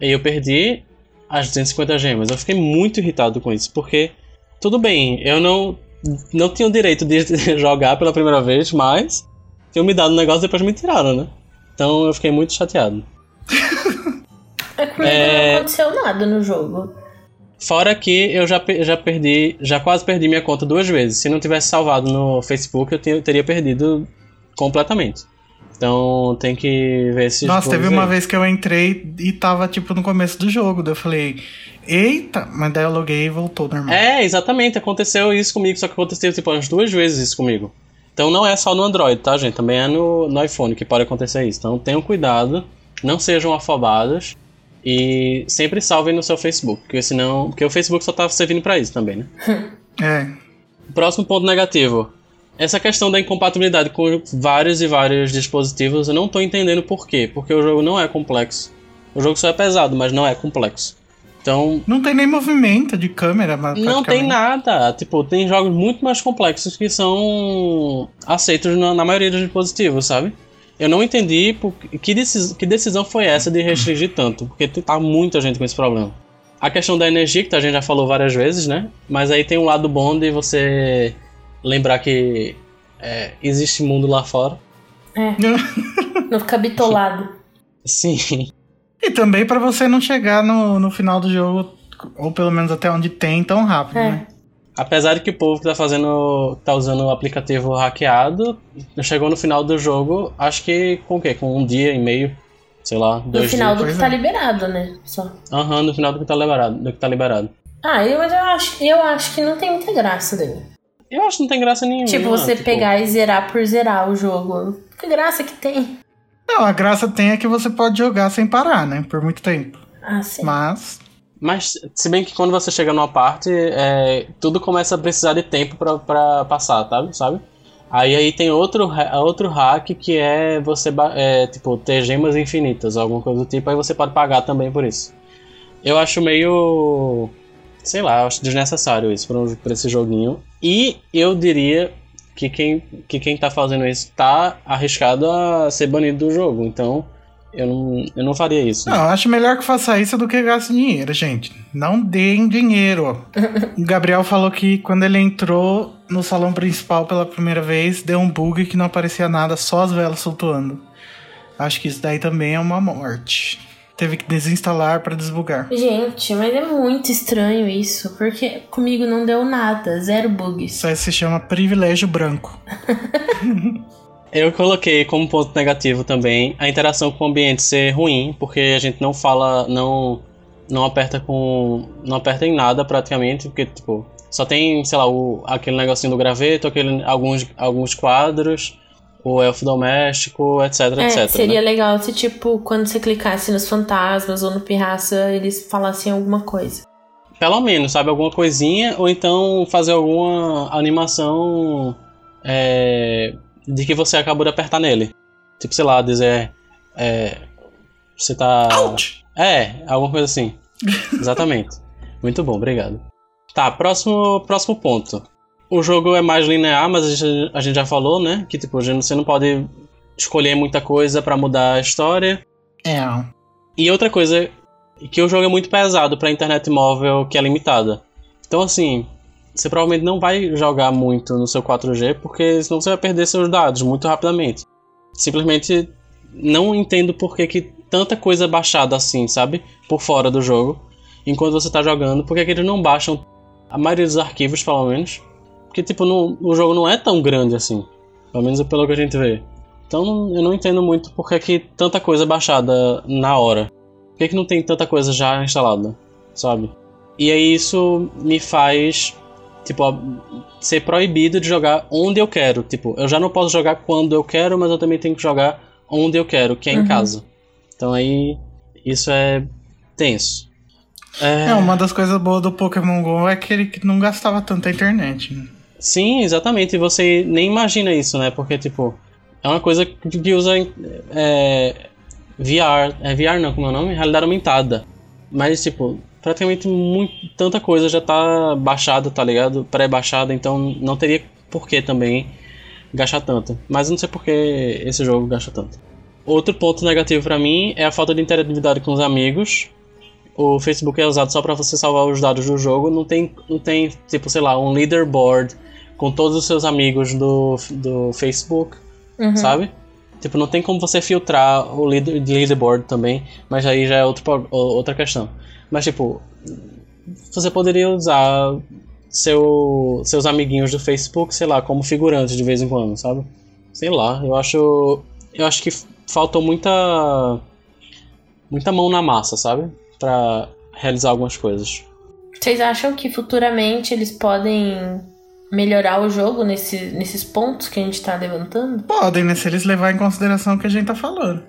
E eu perdi as 250 gemas. Eu fiquei muito irritado com isso, porque tudo bem, eu não não tinha o direito de jogar pela primeira vez, mas tinham me dado um negócio e depois me tiraram, né? Então eu fiquei muito chateado. É que é... não aconteceu nada no jogo. Fora que eu já, já perdi, já quase perdi minha conta duas vezes. Se não tivesse salvado no Facebook, eu teria perdido completamente. Então tem que ver se. Nossa, teve uma vez que eu entrei e tava tipo no começo do jogo. Daí eu falei, eita, mas daí eu loguei e voltou normal. É, exatamente, aconteceu isso comigo, só que aconteceu tipo umas duas vezes isso comigo. Então não é só no Android, tá, gente? Também é no, no iPhone que pode acontecer isso. Então tenham cuidado, não sejam afobados e sempre salvem no seu Facebook, porque senão. Porque o Facebook só tá servindo para isso também, né? é. Próximo ponto negativo. Essa questão da incompatibilidade com vários e vários dispositivos, eu não estou entendendo por quê. Porque o jogo não é complexo. O jogo só é pesado, mas não é complexo. Então. Não tem nem movimento de câmera, mas. Não tem nada. Tipo, tem jogos muito mais complexos que são aceitos na, na maioria dos dispositivos, sabe? Eu não entendi por, que, decis, que decisão foi essa de restringir tanto, porque tá muita gente com esse problema. a questão da energia, que a gente já falou várias vezes, né? Mas aí tem um lado bom de você lembrar que é, existe mundo lá fora. É. não ficar bitolado. Sim. E também para você não chegar no, no final do jogo, ou pelo menos até onde tem, tão rápido, É. né? Apesar de que o povo que tá fazendo. tá usando o aplicativo hackeado, chegou no final do jogo, acho que com o quê? Com um dia e meio, sei lá, No dois final dias. do que Pois tá é. liberado, né? Só. Aham, no final do que tá liberado. Do que tá liberado. Ah, eu, mas eu acho, eu acho que não tem muita graça daí. Eu acho que não tem graça nenhuma. Tipo, você pegar e zerar por zerar o jogo. Que graça que tem. Não, a graça tem é que você pode jogar sem parar, né? Por muito tempo. Ah, sim. Mas. Mas, se bem que quando você chega numa parte, é, tudo começa a precisar de tempo pra, pra passar, tá? sabe? Aí, aí tem outro, outro hack que é você é, tipo, ter gemas infinitas, alguma coisa do tipo, aí você pode pagar também por isso. Eu acho meio. Sei lá, acho desnecessário isso pra, um- pra esse joguinho. E eu diria que quem, que quem tá fazendo isso tá arriscado a ser banido do jogo. Então, eu não, eu não faria isso. Não, eu acho melhor que faça isso do que gaste dinheiro, gente. Não deem dinheiro. o Gabriel falou que quando ele entrou no salão principal pela primeira vez, deu um bug que não aparecia nada, só as velas flutuando. Acho que isso daí também é uma morte. Teve que desinstalar pra desbugar. Gente, mas é muito estranho isso. Porque comigo não deu nada. Zero bugs. Isso aí se chama privilégio branco. Eu coloquei como ponto negativo também a interação com o ambiente ser ruim, porque a gente não fala, não não aperta com não aperta em nada praticamente, porque tipo, só tem, sei lá, o, aquele negocinho do graveto, aquele alguns alguns quadros, o elfo doméstico, etc, É, etc. seria né? legal se, tipo, quando você clicasse nos fantasmas ou no pirraça, eles falassem alguma coisa. Pelo menos, sabe, alguma coisinha, ou então fazer alguma animação é, de que você acabou de apertar nele. Tipo, sei lá, dizer. É, você tá. Ouch! É, alguma coisa assim. Exatamente. Muito bom, obrigado. Tá, próximo, próximo ponto. O jogo é mais linear, mas a gente, a gente já falou, né? Que tipo, você não pode escolher muita coisa pra mudar a história. É. E outra coisa, que o jogo é muito pesado pra internet móvel que é limitada. Então assim, você provavelmente não vai jogar muito no seu 4G, porque senão você vai perder seus dados muito rapidamente. Simplesmente não entendo por que, que tanta coisa é baixada assim, sabe? Por fora do jogo. Enquanto você tá jogando, por que, que eles não baixam a maioria dos arquivos, pelo menos? Porque, tipo, no, o jogo não é tão grande assim. Pelo menos é pelo que a gente vê. Então não- eu não entendo muito por que, que tanta coisa é baixada na hora. Por que, que não tem tanta coisa já instalada, sabe? E aí isso me faz, tipo, ser proibido de jogar onde eu quero. Tipo, eu já não posso jogar quando eu quero, mas eu também tenho que jogar onde eu quero, que é em Uhum. casa. Então aí isso é tenso. É, É, uma das coisas boas do Pokémon GO é que ele não gastava tanta internet. né? Sim, exatamente. E você nem imagina isso, né? Porque, tipo, é uma coisa que usa é, VR. É VR não, como é o nome? Realidade aumentada. Mas, tipo, praticamente muito, tanta coisa já tá baixada, tá ligado? Pré-baixada, então não teria por que também gastar tanto. Mas eu não sei por que esse jogo gasta tanto. Outro ponto negativo pra mim é a falta de interatividade com os amigos. O Facebook é usado só pra você salvar os dados do jogo. Não tem, não tem tipo, sei lá, um leaderboard com todos os seus amigos do, do Facebook, Uhum. sabe? Tipo, não tem como você filtrar o leader, leaderboard também, mas aí já é outro, outra questão. Mas, tipo, você poderia usar seu, seus amiguinhos do Facebook, sei lá, como figurantes de vez em quando, sabe? Sei lá, eu acho. Eu acho que faltou muita. muita mão na massa, sabe? Pra realizar algumas coisas. Vocês acham que futuramente eles podem melhorar o jogo nesse, nesses pontos que a gente tá levantando? Podem, né? Se eles levar em consideração o que a gente tá falando.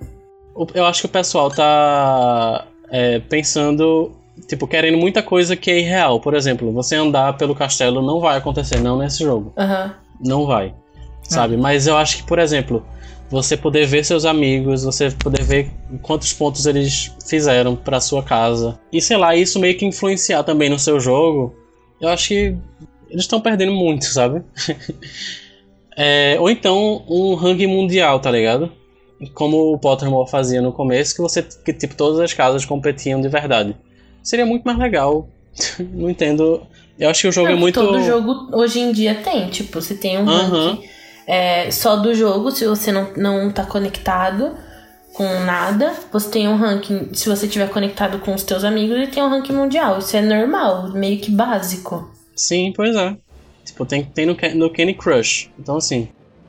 Eu acho que o pessoal tá é, pensando, tipo, querendo muita coisa que é irreal. Por exemplo, você andar pelo castelo não vai acontecer, não nesse jogo. Aham. Não vai. Sabe? Mas eu acho que, por exemplo, você poder ver seus amigos, você poder ver quantos pontos eles fizeram pra sua casa. E sei lá, isso meio que influenciar também no seu jogo. Eu acho que eles estão perdendo muito, sabe? É, ou então um ranking mundial, tá ligado? Como o Pottermore fazia no começo, que você que tipo todas as casas competiam de verdade. seria muito mais legal. não entendo. Eu acho que o jogo Não, é muito. Todo jogo hoje em dia tem. Tipo, você tem um Aham. ranking é, só do jogo, se você não, não tá conectado com nada. Você tem um ranking, se você tiver conectado com os teus amigos, e tem um ranking mundial. Isso é normal, meio que básico. Sim, pois é. Tipo, tem, tem no, no Candy Crush. Então, assim,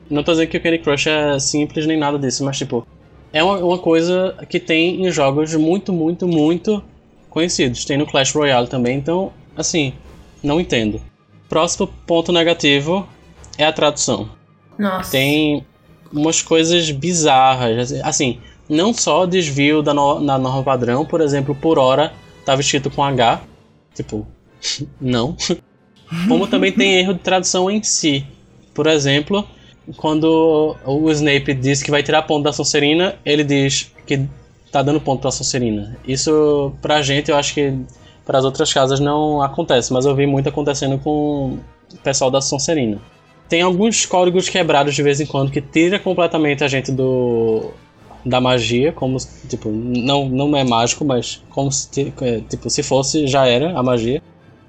não tô dizendo que o Candy Crush é simples nem nada disso, mas, tipo, é uma, uma coisa que tem em jogos muito, muito, muito conhecidos. Tem no Clash Royale também, então, assim, não entendo. Próximo ponto negativo é a tradução. Nossa. Tem umas coisas bizarras, assim, não só desvio da, no, da norma padrão, por exemplo, por hora tava escrito com H, tipo, não. Como também tem erro de tradução em si. Por exemplo, quando o Snape diz que vai tirar ponto da Sonserina, ele diz que tá dando ponto pra Sonserina. Isso, pra gente, eu acho que para as outras casas não acontece, mas eu vi muito acontecendo com o pessoal da Sonserina. Tem alguns códigos quebrados de vez em quando que tira completamente a gente do da magia, como tipo, não não é mágico, mas como se é, tipo se fosse já era a magia,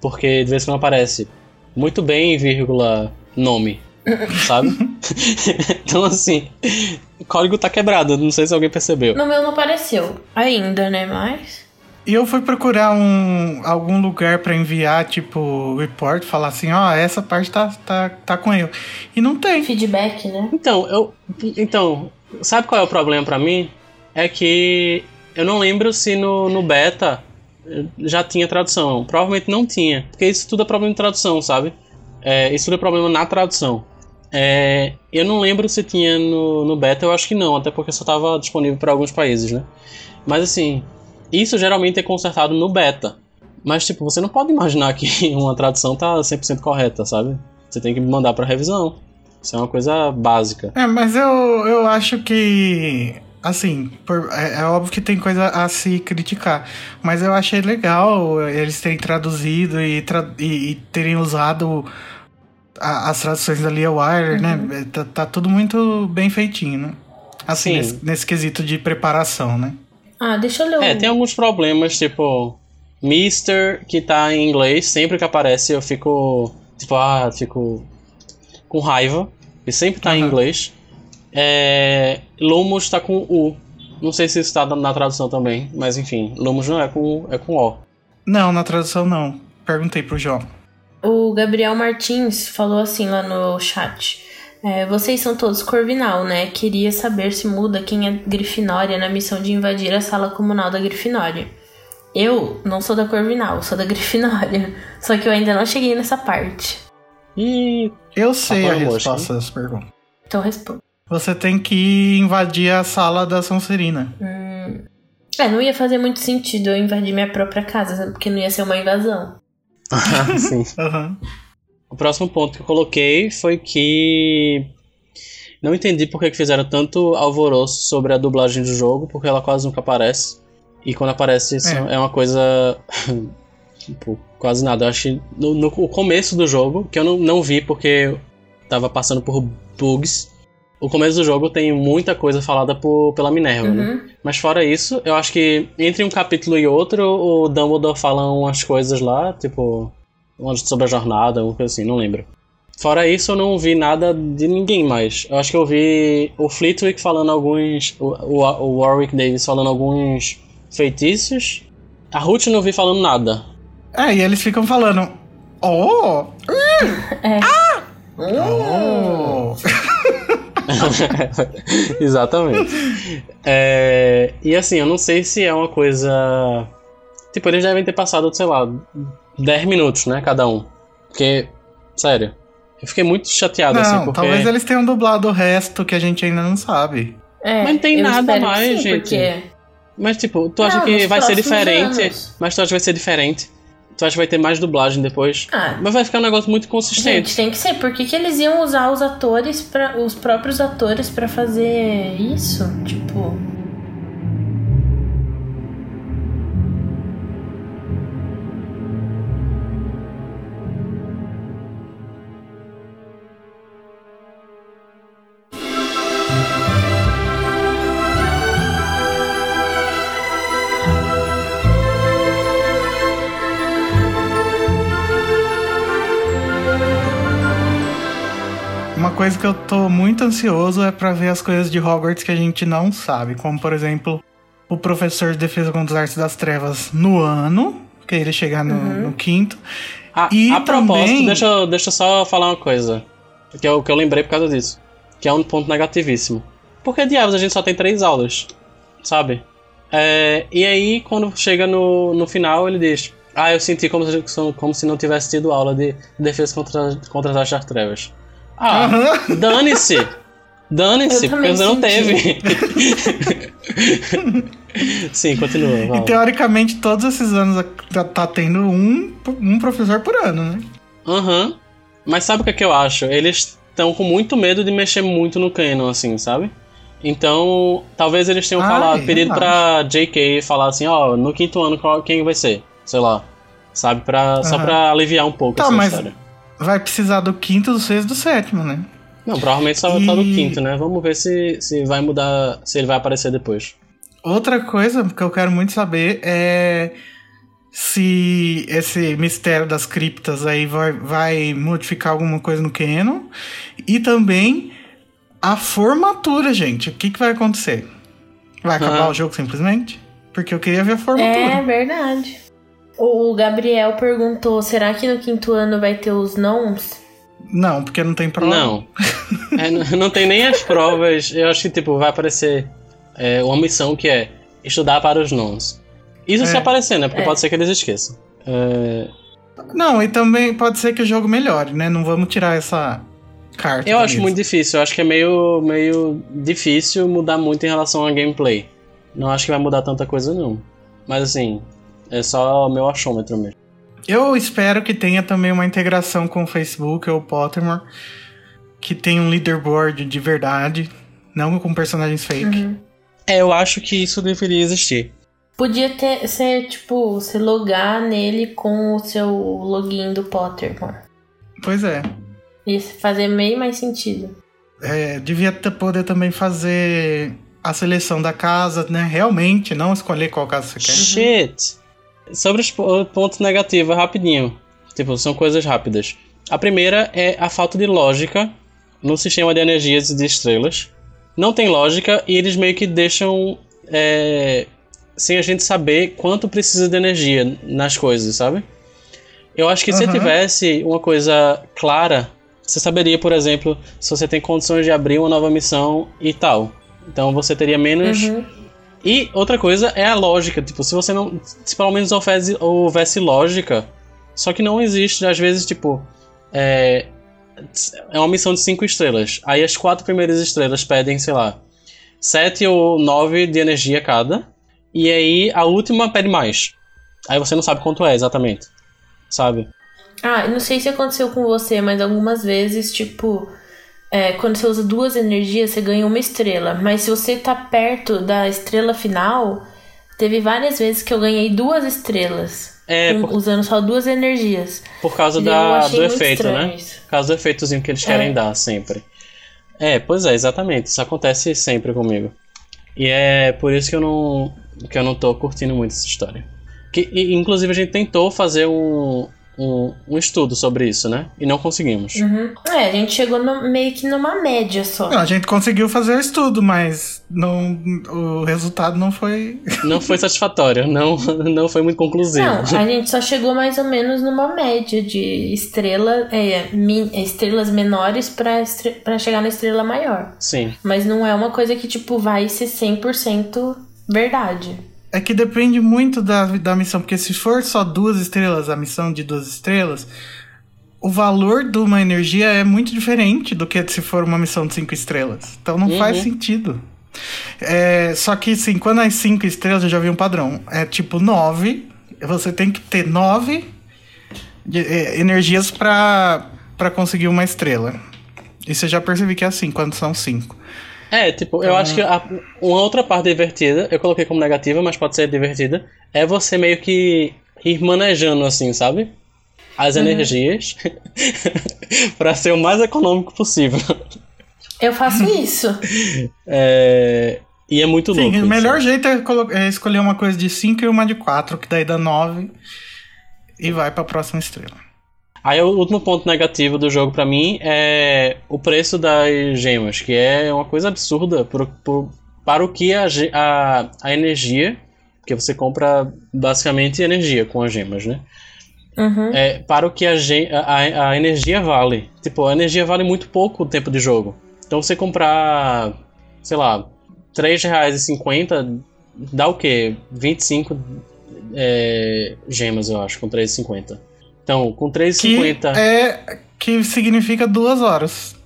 porque de vez em quando aparece muito bem, vírgula, nome, sabe? então assim, o código tá quebrado, não sei se alguém percebeu. No meu não apareceu ainda, né? Mas. E eu fui procurar um, algum lugar pra enviar, tipo, report, falar assim, ó, essa parte tá, tá, tá com eu. E não tem. Feedback, né? Então, eu. Então, sabe qual é o problema pra mim? É que eu não lembro se no, no beta já tinha tradução. Provavelmente não tinha. Porque isso tudo é problema de tradução, sabe? É, isso tudo é problema na tradução. É, eu não lembro se tinha no, no beta, eu acho que não, até porque só estava disponível para alguns países, né? Mas assim, isso geralmente é consertado no beta. Mas, tipo, você não pode imaginar que uma tradução tá 100% correta, sabe? Você tem que mandar para revisão. Isso é uma coisa básica. É, mas eu, eu acho que. Assim, por- é, é óbvio que tem coisa a se criticar. Mas eu achei legal eles terem traduzido e, tra- e- e terem usado a- as traduções da Lia Wire, né? Tá, tá tudo muito bem feitinho, né? Assim, Sim. nesse, nesse quesito de preparação, né? Ah, deixa eu ler o. É, tem alguns problemas, tipo, Mister, que tá em inglês, sempre que aparece eu fico, tipo, ah, fico com raiva, e sempre tá em Aham. inglês. É, Lumos tá com U. Não sei se isso tá na tradução também, mas enfim, Lumos não é com U, é com O. Não, na tradução não. Perguntei pro João. O Gabriel Martins falou assim lá no chat. É, vocês são todos Corvinal, né? Queria saber se muda quem é Grifinória na missão de invadir a sala comunal da Grifinória. Eu não sou da Corvinal, sou da Grifinória. Só que eu ainda não cheguei nessa parte. E Eu sei Tá a mosca, resposta dessa pergunta. Então respondo. Você tem que invadir a sala da Sonserina. Hum... É, não ia fazer muito sentido eu invadir minha própria casa, porque não ia ser uma invasão. sim. Aham. O próximo ponto que eu coloquei foi que não entendi por que fizeram tanto alvoroço sobre a dublagem do jogo, porque ela quase nunca aparece. E quando aparece, isso É. é, uma coisa. tipo, quase nada. Eu acho que no, no começo do jogo, que eu não, não vi porque eu tava passando por bugs. O começo do jogo tem muita coisa falada por, pela Minerva, né? Uhum. Mas fora isso, eu acho que entre um capítulo e outro, o Dumbledore fala umas coisas lá, tipo, sobre a jornada, uma coisa assim, não lembro. Fora isso, eu não vi nada de ninguém mais. Eu acho que eu vi o Flitwick falando alguns. O, o, Warwick Davis falando alguns feitiços. A Ruth não vi falando nada. É, e eles ficam falando. Oh! É. Oh! Exatamente. É, e assim, eu não sei se é uma coisa. Tipo, eles devem ter passado, sei lá, 10 minutos, né? Cada um. Porque, sério, eu fiquei muito chateado, assim, Não, porque. talvez eles tenham dublado o resto que a gente ainda não sabe. É, Mas não tem nada mais, sim, gente. Porque Mas, tipo, tu acha Não, que vai ser diferente? anos. Mas tu acha que vai ser diferente? Tu acha que vai ter mais dublagem depois? Ah, Mas vai ficar um negócio muito Gente, consistente. tem que ser. Por que, que eles iam usar os atores, pra, os próprios atores, pra fazer isso? Tipo. Coisa que eu tô muito ansioso é para ver as coisas de Hogwarts que a gente não sabe, como por exemplo, o professor de defesa contra as artes das trevas no ano, que ele chegar no, uhum. no quinto. Ah, e a também... propósito, deixa, eu, deixa eu só falar uma coisa, que eu, que eu lembrei por causa disso, que é um ponto negativíssimo. Por que diabos a gente só tem três aulas, sabe? É, e aí, quando chega no, no final, ele diz: Ah, eu senti como, como se não tivesse tido aula de defesa contra, contra as artes das trevas. Ah, uhum. dane-se! Dane-se, porque você não teve. Sim, continua. E teoricamente, todos esses anos tá, tá, tendo um, um professor por ano, né? Aham. Uhum. Mas sabe o que, é que eu acho? Eles estão com muito medo de mexer muito no canon, assim, sabe? Então, talvez eles tenham Ai, falado, pedido pra JK falar assim, ó, oh, no quinto ano quem vai ser? Sei lá. Sabe? Pra, uhum. Só pra aliviar um pouco tá, essa mas história. Vai precisar do quinto, do sexto e do sétimo, né? Não, provavelmente só vai estar no quinto, né? Vamos ver se, se vai mudar, se ele vai aparecer depois. Outra coisa que eu quero muito saber é se esse mistério das criptas aí vai, vai modificar alguma coisa no Canon. E também a formatura, gente. O que, que vai acontecer? Vai acabar o jogo simplesmente? Porque eu queria ver a formatura. É verdade. O Gabriel perguntou: será que no quinto ano vai ter os nãos? Não, porque não tem prova. Não. é, não tem nem as provas. Eu acho que, tipo, vai aparecer é, uma missão que é estudar para os nãos. Isso é. se aparecer, né? Porque é. pode ser que eles esqueçam. É... Não, e também pode ser que o jogo melhore, né? Não vamos tirar essa carta. Eu acho mesa. muito difícil. Eu acho que é meio, meio difícil mudar muito em relação a gameplay. Não acho que vai mudar tanta coisa, não. Mas assim, é só meu achômetro mesmo. Eu espero que tenha também uma integração com o Facebook ou o Pottermore. Que tenha um leaderboard de verdade, não com personagens fake. Uhum. É, eu acho que isso deveria existir. Podia ter, ser, tipo, você logar nele com o seu login do Pottermore. Pois é. Isso fazer meio mais sentido. É, devia ter, poder também fazer a seleção da casa, né? Realmente, não escolher qual casa você quer. Shit! Sobre os pontos negativos, rapidinho. Tipo, são coisas rápidas. A primeira é a falta de lógica no sistema de energias e de estrelas. Não tem lógica e eles meio que deixam é, sem a gente saber quanto precisa de energia nas coisas, sabe? Eu acho que uhum. se tivesse uma coisa clara, você saberia, por exemplo, se você tem condições de abrir uma nova missão e tal. Então você teria menos uhum. E outra coisa é a lógica. Tipo, se você não. Se pelo menos houvesse, houvesse lógica. Só que não existe, às vezes, tipo. É, é uma missão de cinco estrelas. Aí as quatro primeiras estrelas pedem, sei lá, sete ou nove de energia cada. E aí a última pede mais. Aí você não sabe quanto é exatamente. Sabe? Ah, não sei se aconteceu com você, mas algumas vezes, tipo é, quando você usa duas energias, você ganha uma estrela. Mas se você tá perto da estrela final, teve várias vezes que eu ganhei duas estrelas. É, por... usando só duas energias. Por causa da, do efeito, né? Isso. Por causa do efeitozinho que eles querem é. dar sempre. É, pois é, exatamente. Isso acontece sempre comigo. E é por isso que eu não, que eu não tô curtindo muito essa história. Que, e, inclusive a gente tentou fazer um, um, um, estudo sobre isso, né? E não conseguimos. Uhum. É, a gente chegou no, meio que numa média só. Não, a gente conseguiu fazer o estudo, mas não, o resultado não foi. Não foi satisfatório, não, não foi muito conclusivo. Não, a gente só chegou mais ou menos numa média de estrela, é, min, estrelas menores para estre, chegar na estrela maior. Sim. Mas não é uma coisa que, tipo, vai ser 100% verdade. É que depende muito da, da missão, porque se for só duas estrelas, a missão de duas estrelas, o valor de uma energia é muito diferente do que se for uma missão de cinco estrelas. Então não uhum. faz sentido. É, só que, sim, quando é cinco estrelas, eu já vi um padrão. É tipo nove. Você tem que ter nove de, é, energias para conseguir uma estrela. Isso eu já percebi que é assim, quando são cinco. É, tipo, eu acho que a, uma outra parte divertida, eu coloquei como negativa, mas pode ser divertida, é você meio que ir manejando assim, sabe? As uhum. energias para ser o mais econômico possível. Eu faço isso. é... E é muito Sim, louco. Sim, o melhor jeito é, é, escolher uma coisa de 5 e uma de 4, que daí dá 9 e vai para a próxima estrela. Aí o último ponto negativo do jogo para mim é o preço das gemas, que é uma coisa absurda por, por, para o que a, a, a energia, porque você compra basicamente energia com as gemas, né? Uhum. É, para o que a, a, a energia vale. Tipo, a energia vale muito pouco o tempo de jogo. Então você comprar, sei lá, R$3,50 dá o quê? 25 é, gemas, eu acho, com 3,50. Então, com 3,50. Que, é, que significa duas horas.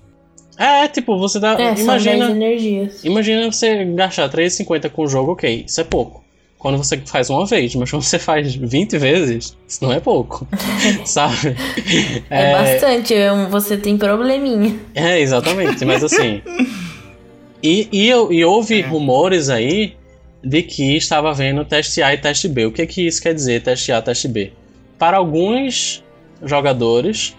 É, tipo, você dá. É, imagina. São 10 energias. Imagina você gastar 3,50 com o jogo, ok, isso é pouco. Quando você faz uma vez, mas quando você faz 20 vezes, isso não é pouco. sabe? É, é, bastante, você tem probleminha. É, exatamente, mas assim. E, e, e houve é. rumores aí de que estava havendo teste A e teste B. O que, que isso quer dizer, teste A e teste B? Para alguns jogadores,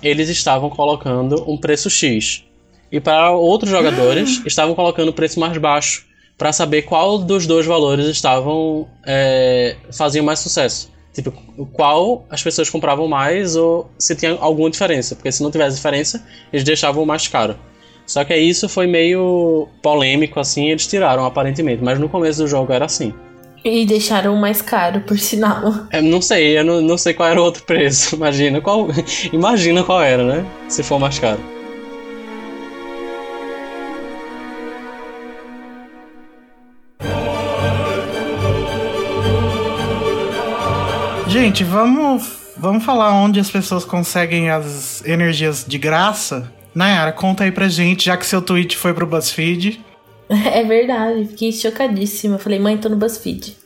eles estavam colocando um preço X. E para outros jogadores, estavam colocando o preço mais baixo para saber qual dos dois valores estavam é, faziam mais sucesso. Tipo, qual as pessoas compravam mais ou se tinha alguma diferença. Porque se não tivesse diferença, eles deixavam mais caro. Só que isso foi meio polêmico, assim, eles tiraram aparentemente. Mas no começo do jogo era assim. E deixaram mais caro, por sinal. É, não sei, eu não, não sei qual era o outro preço. Imagina qual, imagina qual era, né? Se for mais caro. Gente, vamos, vamos falar onde as pessoas conseguem as energias de graça. Nayara, conta aí pra gente, já que seu tweet foi pro BuzzFeed. É verdade, fiquei chocadíssima. Falei, mãe, tô no BuzzFeed.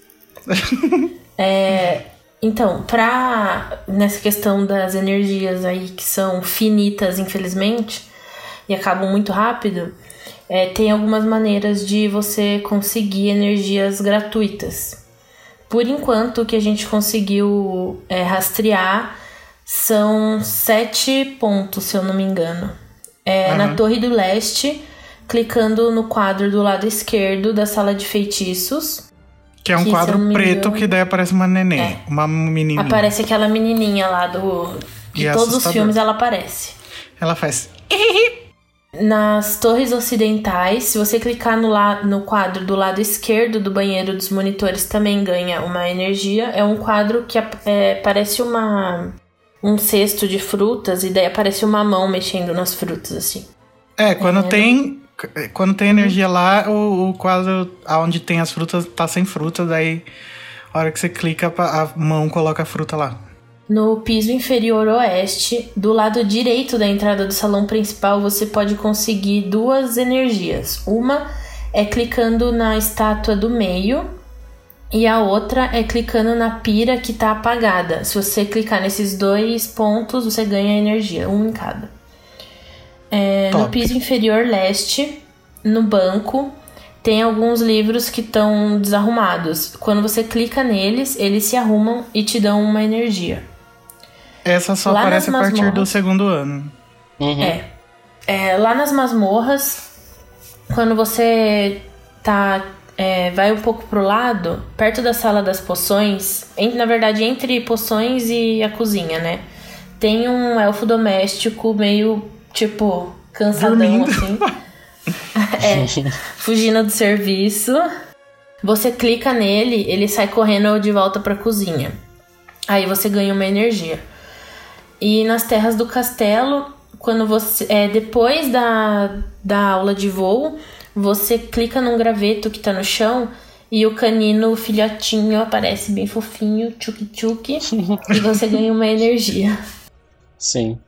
é, então, pra. Nessa questão das energias aí que são finitas, infelizmente, e acabam muito rápido, é, tem algumas maneiras de você conseguir energias gratuitas. Por enquanto, o que a gente conseguiu é, rastrear são sete pontos, se eu não me engano. É, uhum. Na Torre do Leste, clicando no quadro do lado esquerdo da sala de feitiços. Que é um que, quadro preto engano, que daí aparece uma neném, é. uma menininha. Aparece aquela menininha lá do. De e todos os filmes ela aparece. Ela faz. Nas torres ocidentais, se você clicar no, la no quadro do lado esquerdo do banheiro dos monitores, também ganha uma energia. É um quadro que é, parece uma um cesto de frutas e daí aparece uma mão mexendo nas frutas, assim. É, quando é, tem. Quando tem energia lá, o, o quadro onde tem as frutas tá sem fruta, daí a hora que você clica, a mão coloca a fruta lá. No piso inferior oeste, do lado direito da entrada do salão principal, você pode conseguir duas energias. Uma é clicando na estátua do meio e a outra é clicando na pira que está apagada. Se você clicar nesses dois pontos, você ganha energia, um em cada. É, no piso inferior leste, no banco, tem alguns livros que estão desarrumados. Quando você clica neles, eles se arrumam e te dão uma energia. Essa só lá aparece a partir do segundo ano. Uhum. É. é. Lá nas masmorras, quando você tá. É, vai um pouco pro lado, perto da sala das poções, em, na verdade, entre poções e a cozinha, né? Tem um elfo doméstico meio, tipo, cansadão, Dormindo. assim. é, fugindo do serviço. Você clica nele, ele sai correndo de volta pra cozinha. Aí você ganha uma energia. E nas terras do castelo, quando você é depois da, da aula de voo, você clica num graveto que tá no chão e o canino o filhotinho aparece bem fofinho, tchuki, e você ganha uma energia. Sim.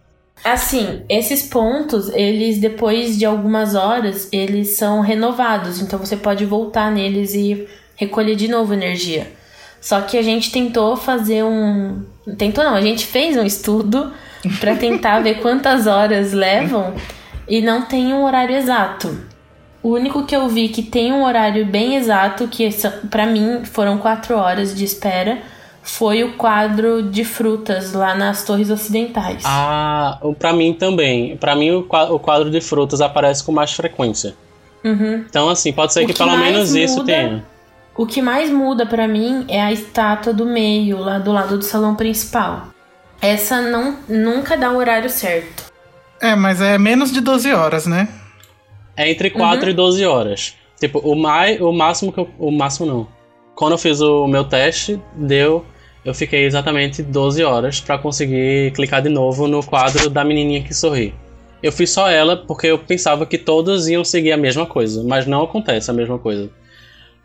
Assim, esses pontos, eles depois de algumas horas, eles são renovados, então você pode voltar neles e recolher de novo energia. Só que a gente tentou fazer um. Tentou não, a gente fez um estudo para tentar ver quantas horas levam e não tem um horário exato. O único que eu vi que tem um horário bem exato, que para mim foram quatro horas de espera, foi o quadro de frutas lá nas Torres Ocidentais. Ah, para mim também. Para mim o quadro de frutas aparece com mais frequência. Uhum. Então assim, pode ser que, que pelo menos muda... isso tenha. O que mais muda para mim é a estátua do meio, lá do lado do salão principal. Essa não nunca dá o horário certo. É, mas é menos de 12 horas, né? É entre 4 Uhum. e 12 horas. Tipo, o, mai, o máximo que eu. O máximo não. Quando eu fiz o meu teste, deu. Eu fiquei exatamente 12 horas pra conseguir clicar de novo no quadro da menininha que sorri. Eu fiz só ela porque eu pensava que todos iam seguir a mesma coisa, mas não acontece a mesma coisa.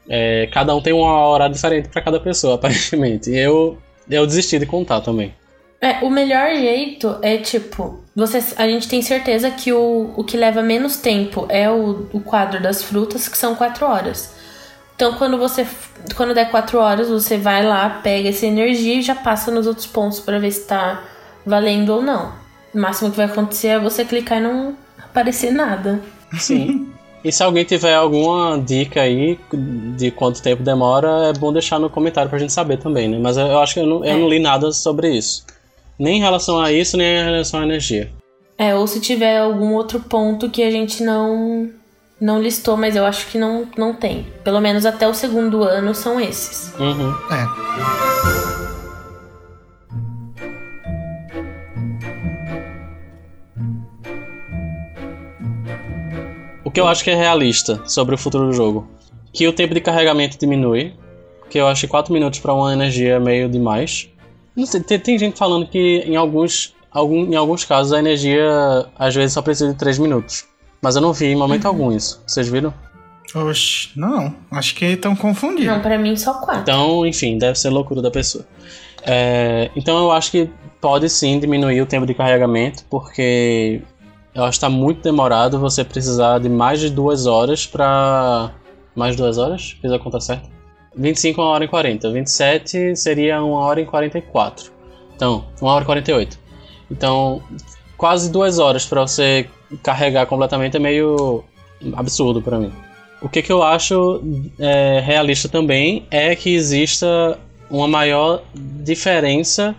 É, cada um tem uma hora diferente pra cada pessoa, aparentemente. E eu, eu desisti de contar também. É, o melhor jeito é tipo, você, a gente tem certeza que o, o que leva menos tempo é o, o quadro das frutas, que são 4 horas. Então quando você quando der 4 horas, você vai lá, pega essa energia e já passa nos outros pontos pra ver se tá valendo ou não. O máximo que vai acontecer é você clicar e não aparecer nada. Sim. E se alguém tiver alguma dica aí de quanto tempo demora, é bom deixar no comentário pra gente saber também, né? Mas eu eu acho que eu não, eu É. não li nada sobre isso. Nem em relação a isso, nem em relação à energia. É, ou se tiver algum outro ponto que a gente não não listou, mas eu acho que não, não tem. Pelo menos até o segundo ano são esses. Uhum. É. O que eu acho que é realista sobre o futuro do jogo. Que o tempo de carregamento diminui. Que eu acho que 4 minutos pra uma energia é meio demais. Não sei, tem, tem gente falando que em alguns, algum, em alguns casos a energia às vezes só precisa de 3 minutos. Mas eu não vi em momento algum isso. Vocês viram? Oxe, não. Acho que estão confundindo. Não, pra mim só quatro. Então, enfim, deve ser loucura da pessoa. É, então eu acho que pode sim diminuir o tempo de carregamento, porque eu acho que tá muito demorado você precisar de mais de duas horas pra. Mais de duas horas? Fiz a conta certa? 25 é uma hora e 40. 27 seria uma hora e 44. Então, uma hora e 48. Então, quase duas horas pra você carregar completamente é meio absurdo pra mim. O que, que eu acho é, realista também é que exista uma maior diferença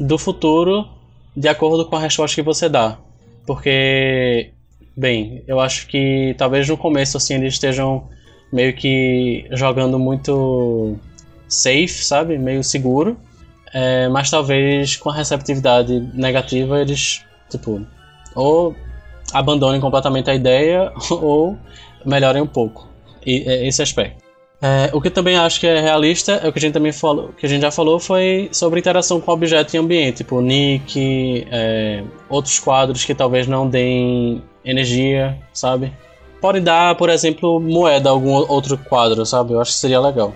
do futuro de acordo com a resposta que você dá. Porque, bem, eu acho que talvez no começo assim eles estejam meio que jogando muito safe, sabe? Meio seguro. É, mas talvez com a receptividade negativa eles, tipo, ou abandonem completamente a ideia ou melhorem um pouco e, é, esse aspecto. É, o que também acho que é realista é o que a gente também falou, que a gente já falou foi sobre interação com objeto e ambiente, tipo nick, é, outros quadros que talvez não deem energia, sabe? Pode dar, por exemplo, moeda a algum outro quadro, sabe? Eu acho que seria legal.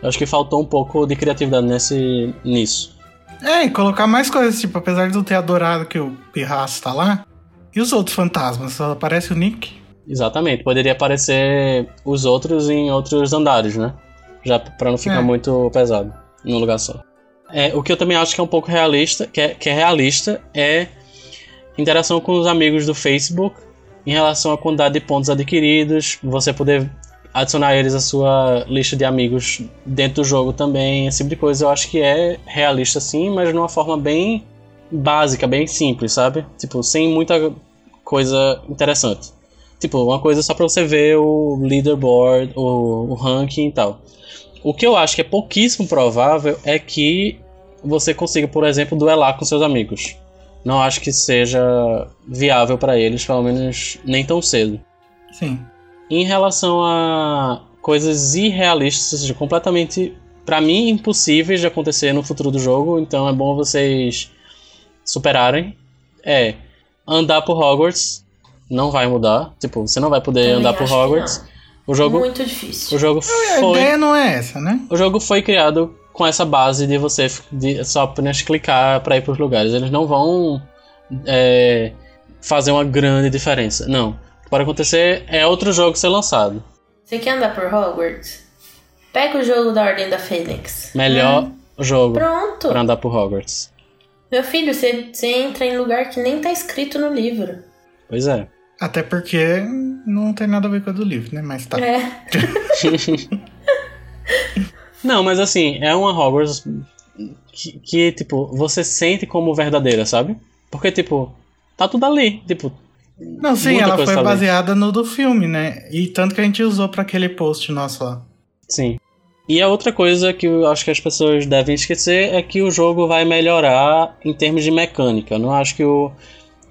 Eu acho que faltou um pouco de criatividade nesse nisso. É, e colocar mais coisas, tipo, apesar de eu ter adorado que o Pirraço tá lá, e os outros fantasmas? Só aparece o Nick? Exatamente, poderia aparecer os outros em outros andares, né? Já pra não ficar É. muito pesado num lugar só. É, o que eu também acho que é um pouco realista, que é, que é realista, é interação com os amigos do Facebook em relação à quantidade de pontos adquiridos, você poder adicionar eles à sua lista de amigos dentro do jogo também, esse tipo de coisa eu acho que é realista sim, mas de uma forma bem básica, bem simples, sabe? Tipo, sem muita coisa interessante. Tipo, uma coisa só pra você ver o leaderboard, o, o ranking e tal. O que eu acho que é pouquíssimo provável é que você consiga, por exemplo, duelar com seus amigos. Não acho que seja viável pra eles, pelo menos nem tão cedo. Sim. Em relação a coisas irrealistas, ou seja, completamente, pra mim, impossíveis de acontecer no futuro do jogo, então é bom vocês superarem. É andar por Hogwarts, não vai mudar. Tipo, você não vai poder Também andar por Hogwarts. O jogo, Muito difícil. o jogo A foi ideia não é essa, né? o jogo foi criado com essa base de você de só apenas clicar pra ir pros lugares. Eles não vão é, fazer uma grande diferença. Não. O que pode acontecer é outro jogo ser lançado. Você quer andar por Hogwarts? Pega o jogo da Ordem da Fênix. Melhor jogo Pronto. pra andar por Hogwarts. Meu filho, você, você entra em lugar que nem tá escrito no livro. Pois é. Até porque não tem nada a ver com a do livro, né? Mas tá. É. Não, mas assim, é uma Hogwarts que, que, tipo, você sente como verdadeira, sabe? Porque, tipo, tá tudo ali. Tipo, Não, sim, ela foi tá ali. baseada no do filme, né? E tanto que a gente usou pra aquele post nosso lá. Sim. E a outra coisa que eu acho que as pessoas devem esquecer é que o jogo vai melhorar em termos de mecânica. Eu não acho que o,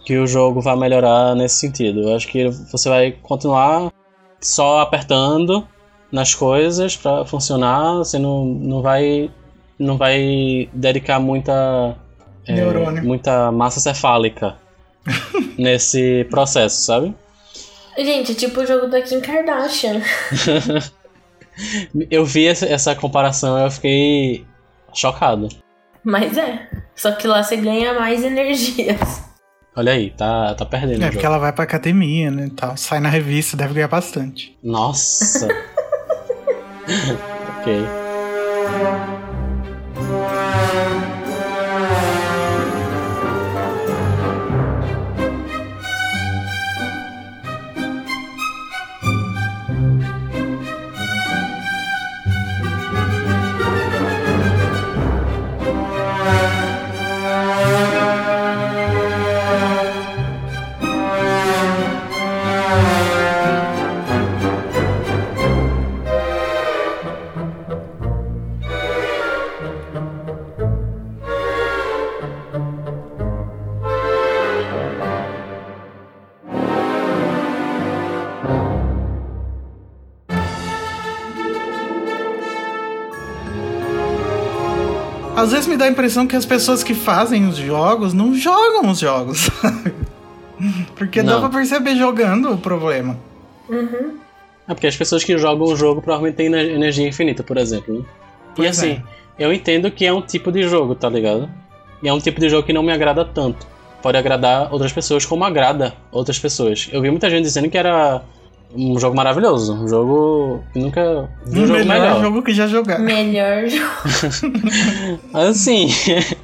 que o jogo vai melhorar nesse sentido. Eu acho que você vai continuar só apertando nas coisas para funcionar. Você não, não vai não vai dedicar muita é, muita massa cefálica nesse processo, sabe? Gente, é tipo o jogo da Kim Kardashian. Eu vi essa, essa comparação e eu fiquei chocado. Mas é. Só que lá você ganha mais energias. Olha aí, tá, tá perdendo. É o porque ela vai pra academia, né? Tal. Sai na revista, deve ganhar bastante. Nossa. ok. Me dá a impressão que as pessoas que fazem os jogos não jogam os jogos? Porque dá Não. pra perceber jogando o problema. É porque as pessoas que jogam o jogo provavelmente têm ener- energia infinita, por exemplo. né? E assim, é. eu entendo que é um tipo de jogo, tá ligado? E é um tipo de jogo que não me agrada tanto. Pode agradar outras pessoas como agrada outras pessoas. Eu vi muita gente dizendo que era um jogo maravilhoso, um jogo que nunca vi um o jogo melhor melhor. jogo que já jogaram. Melhor jogo. Assim,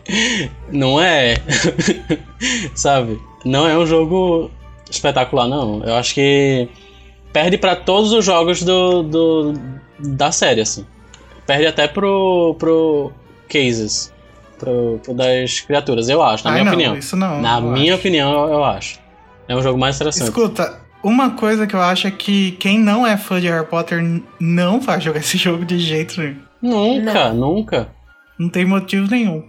não é. Sabe? Não é um jogo espetacular, não. Eu acho que perde pra todos os jogos do, do da série, assim. Perde até pro, pro Cases. Pro, pro das criaturas, eu acho, na Ai, minha não, opinião. isso não. na eu minha acho. opinião, eu, eu acho. É um jogo mais interessante. Escuta, uma coisa que eu acho é que quem não é fã de Harry Potter não vai jogar esse jogo de jeito nenhum. Nunca, nunca. Não tem motivo nenhum.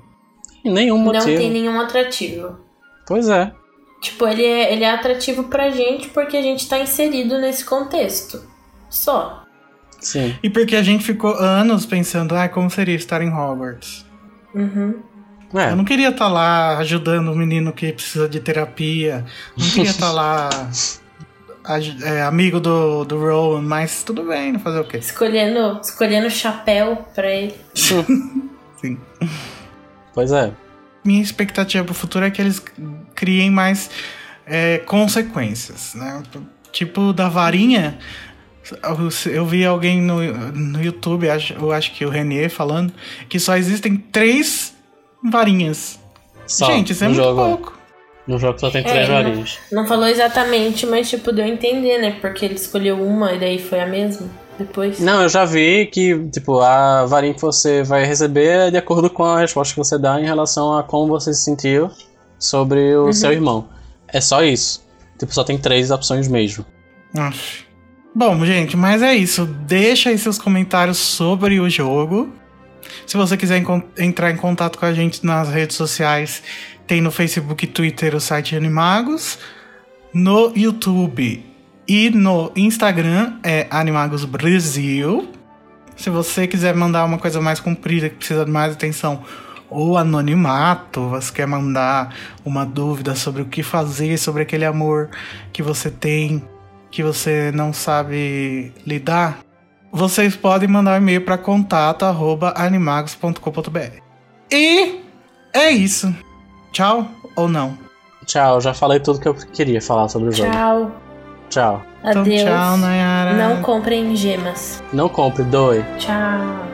Nenhum Não motivo. tem nenhum atrativo. Pois é. Tipo, ele é, ele é atrativo pra gente porque a gente tá inserido nesse contexto. Só. Sim. E porque a gente ficou anos pensando, ah, como seria estar em Hogwarts? Uhum. É. Eu não queria estar lá ajudando o menino que precisa de terapia. Não queria estar lá aj- é, amigo do, do Rowan, mas tudo bem, fazer o quê? Escolhendo, escolhendo chapéu pra ele. Sim. Pois é. Minha expectativa pro futuro é que eles criem mais é, consequências, né? Tipo da varinha. eu- vi alguém no, no YouTube, acho- eu acho que o Renier falando, que só existem três varinhas. Só Gente, isso é muito jogo. pouco. No jogo só tem três É, não- varinhas. Não falou exatamente, mas tipo, deu a entender, né? Porque ele escolheu uma e daí foi a mesma. Depois. Não, eu já vi que, tipo, a varinha que você vai receber é de acordo com a resposta que você dá em relação a como você se sentiu sobre o seu irmão. É só isso. Tipo, só tem três opções mesmo. Aff. Bom, gente, mas é isso. Deixa aí seus comentários sobre o jogo. Se você quiser entrar em contato com a gente nas redes sociais, tem no Facebook e Twitter o site Animagos. No YouTube e no Instagram é Animagos Brasil. Se você quiser mandar uma coisa mais comprida, que precisa de mais atenção, ou anonimato, você quer mandar uma dúvida sobre o que fazer, sobre aquele amor que você tem, que você não sabe lidar, vocês podem mandar um e-mail para contato@animagos.com.br. E é isso. Tchau ou não? Tchau, já falei tudo que eu queria falar sobre o jogo. Tchau. Tchau. Então, Adeus. tchau, Nayara. Não comprem gemas. Não compre, doe. Tchau.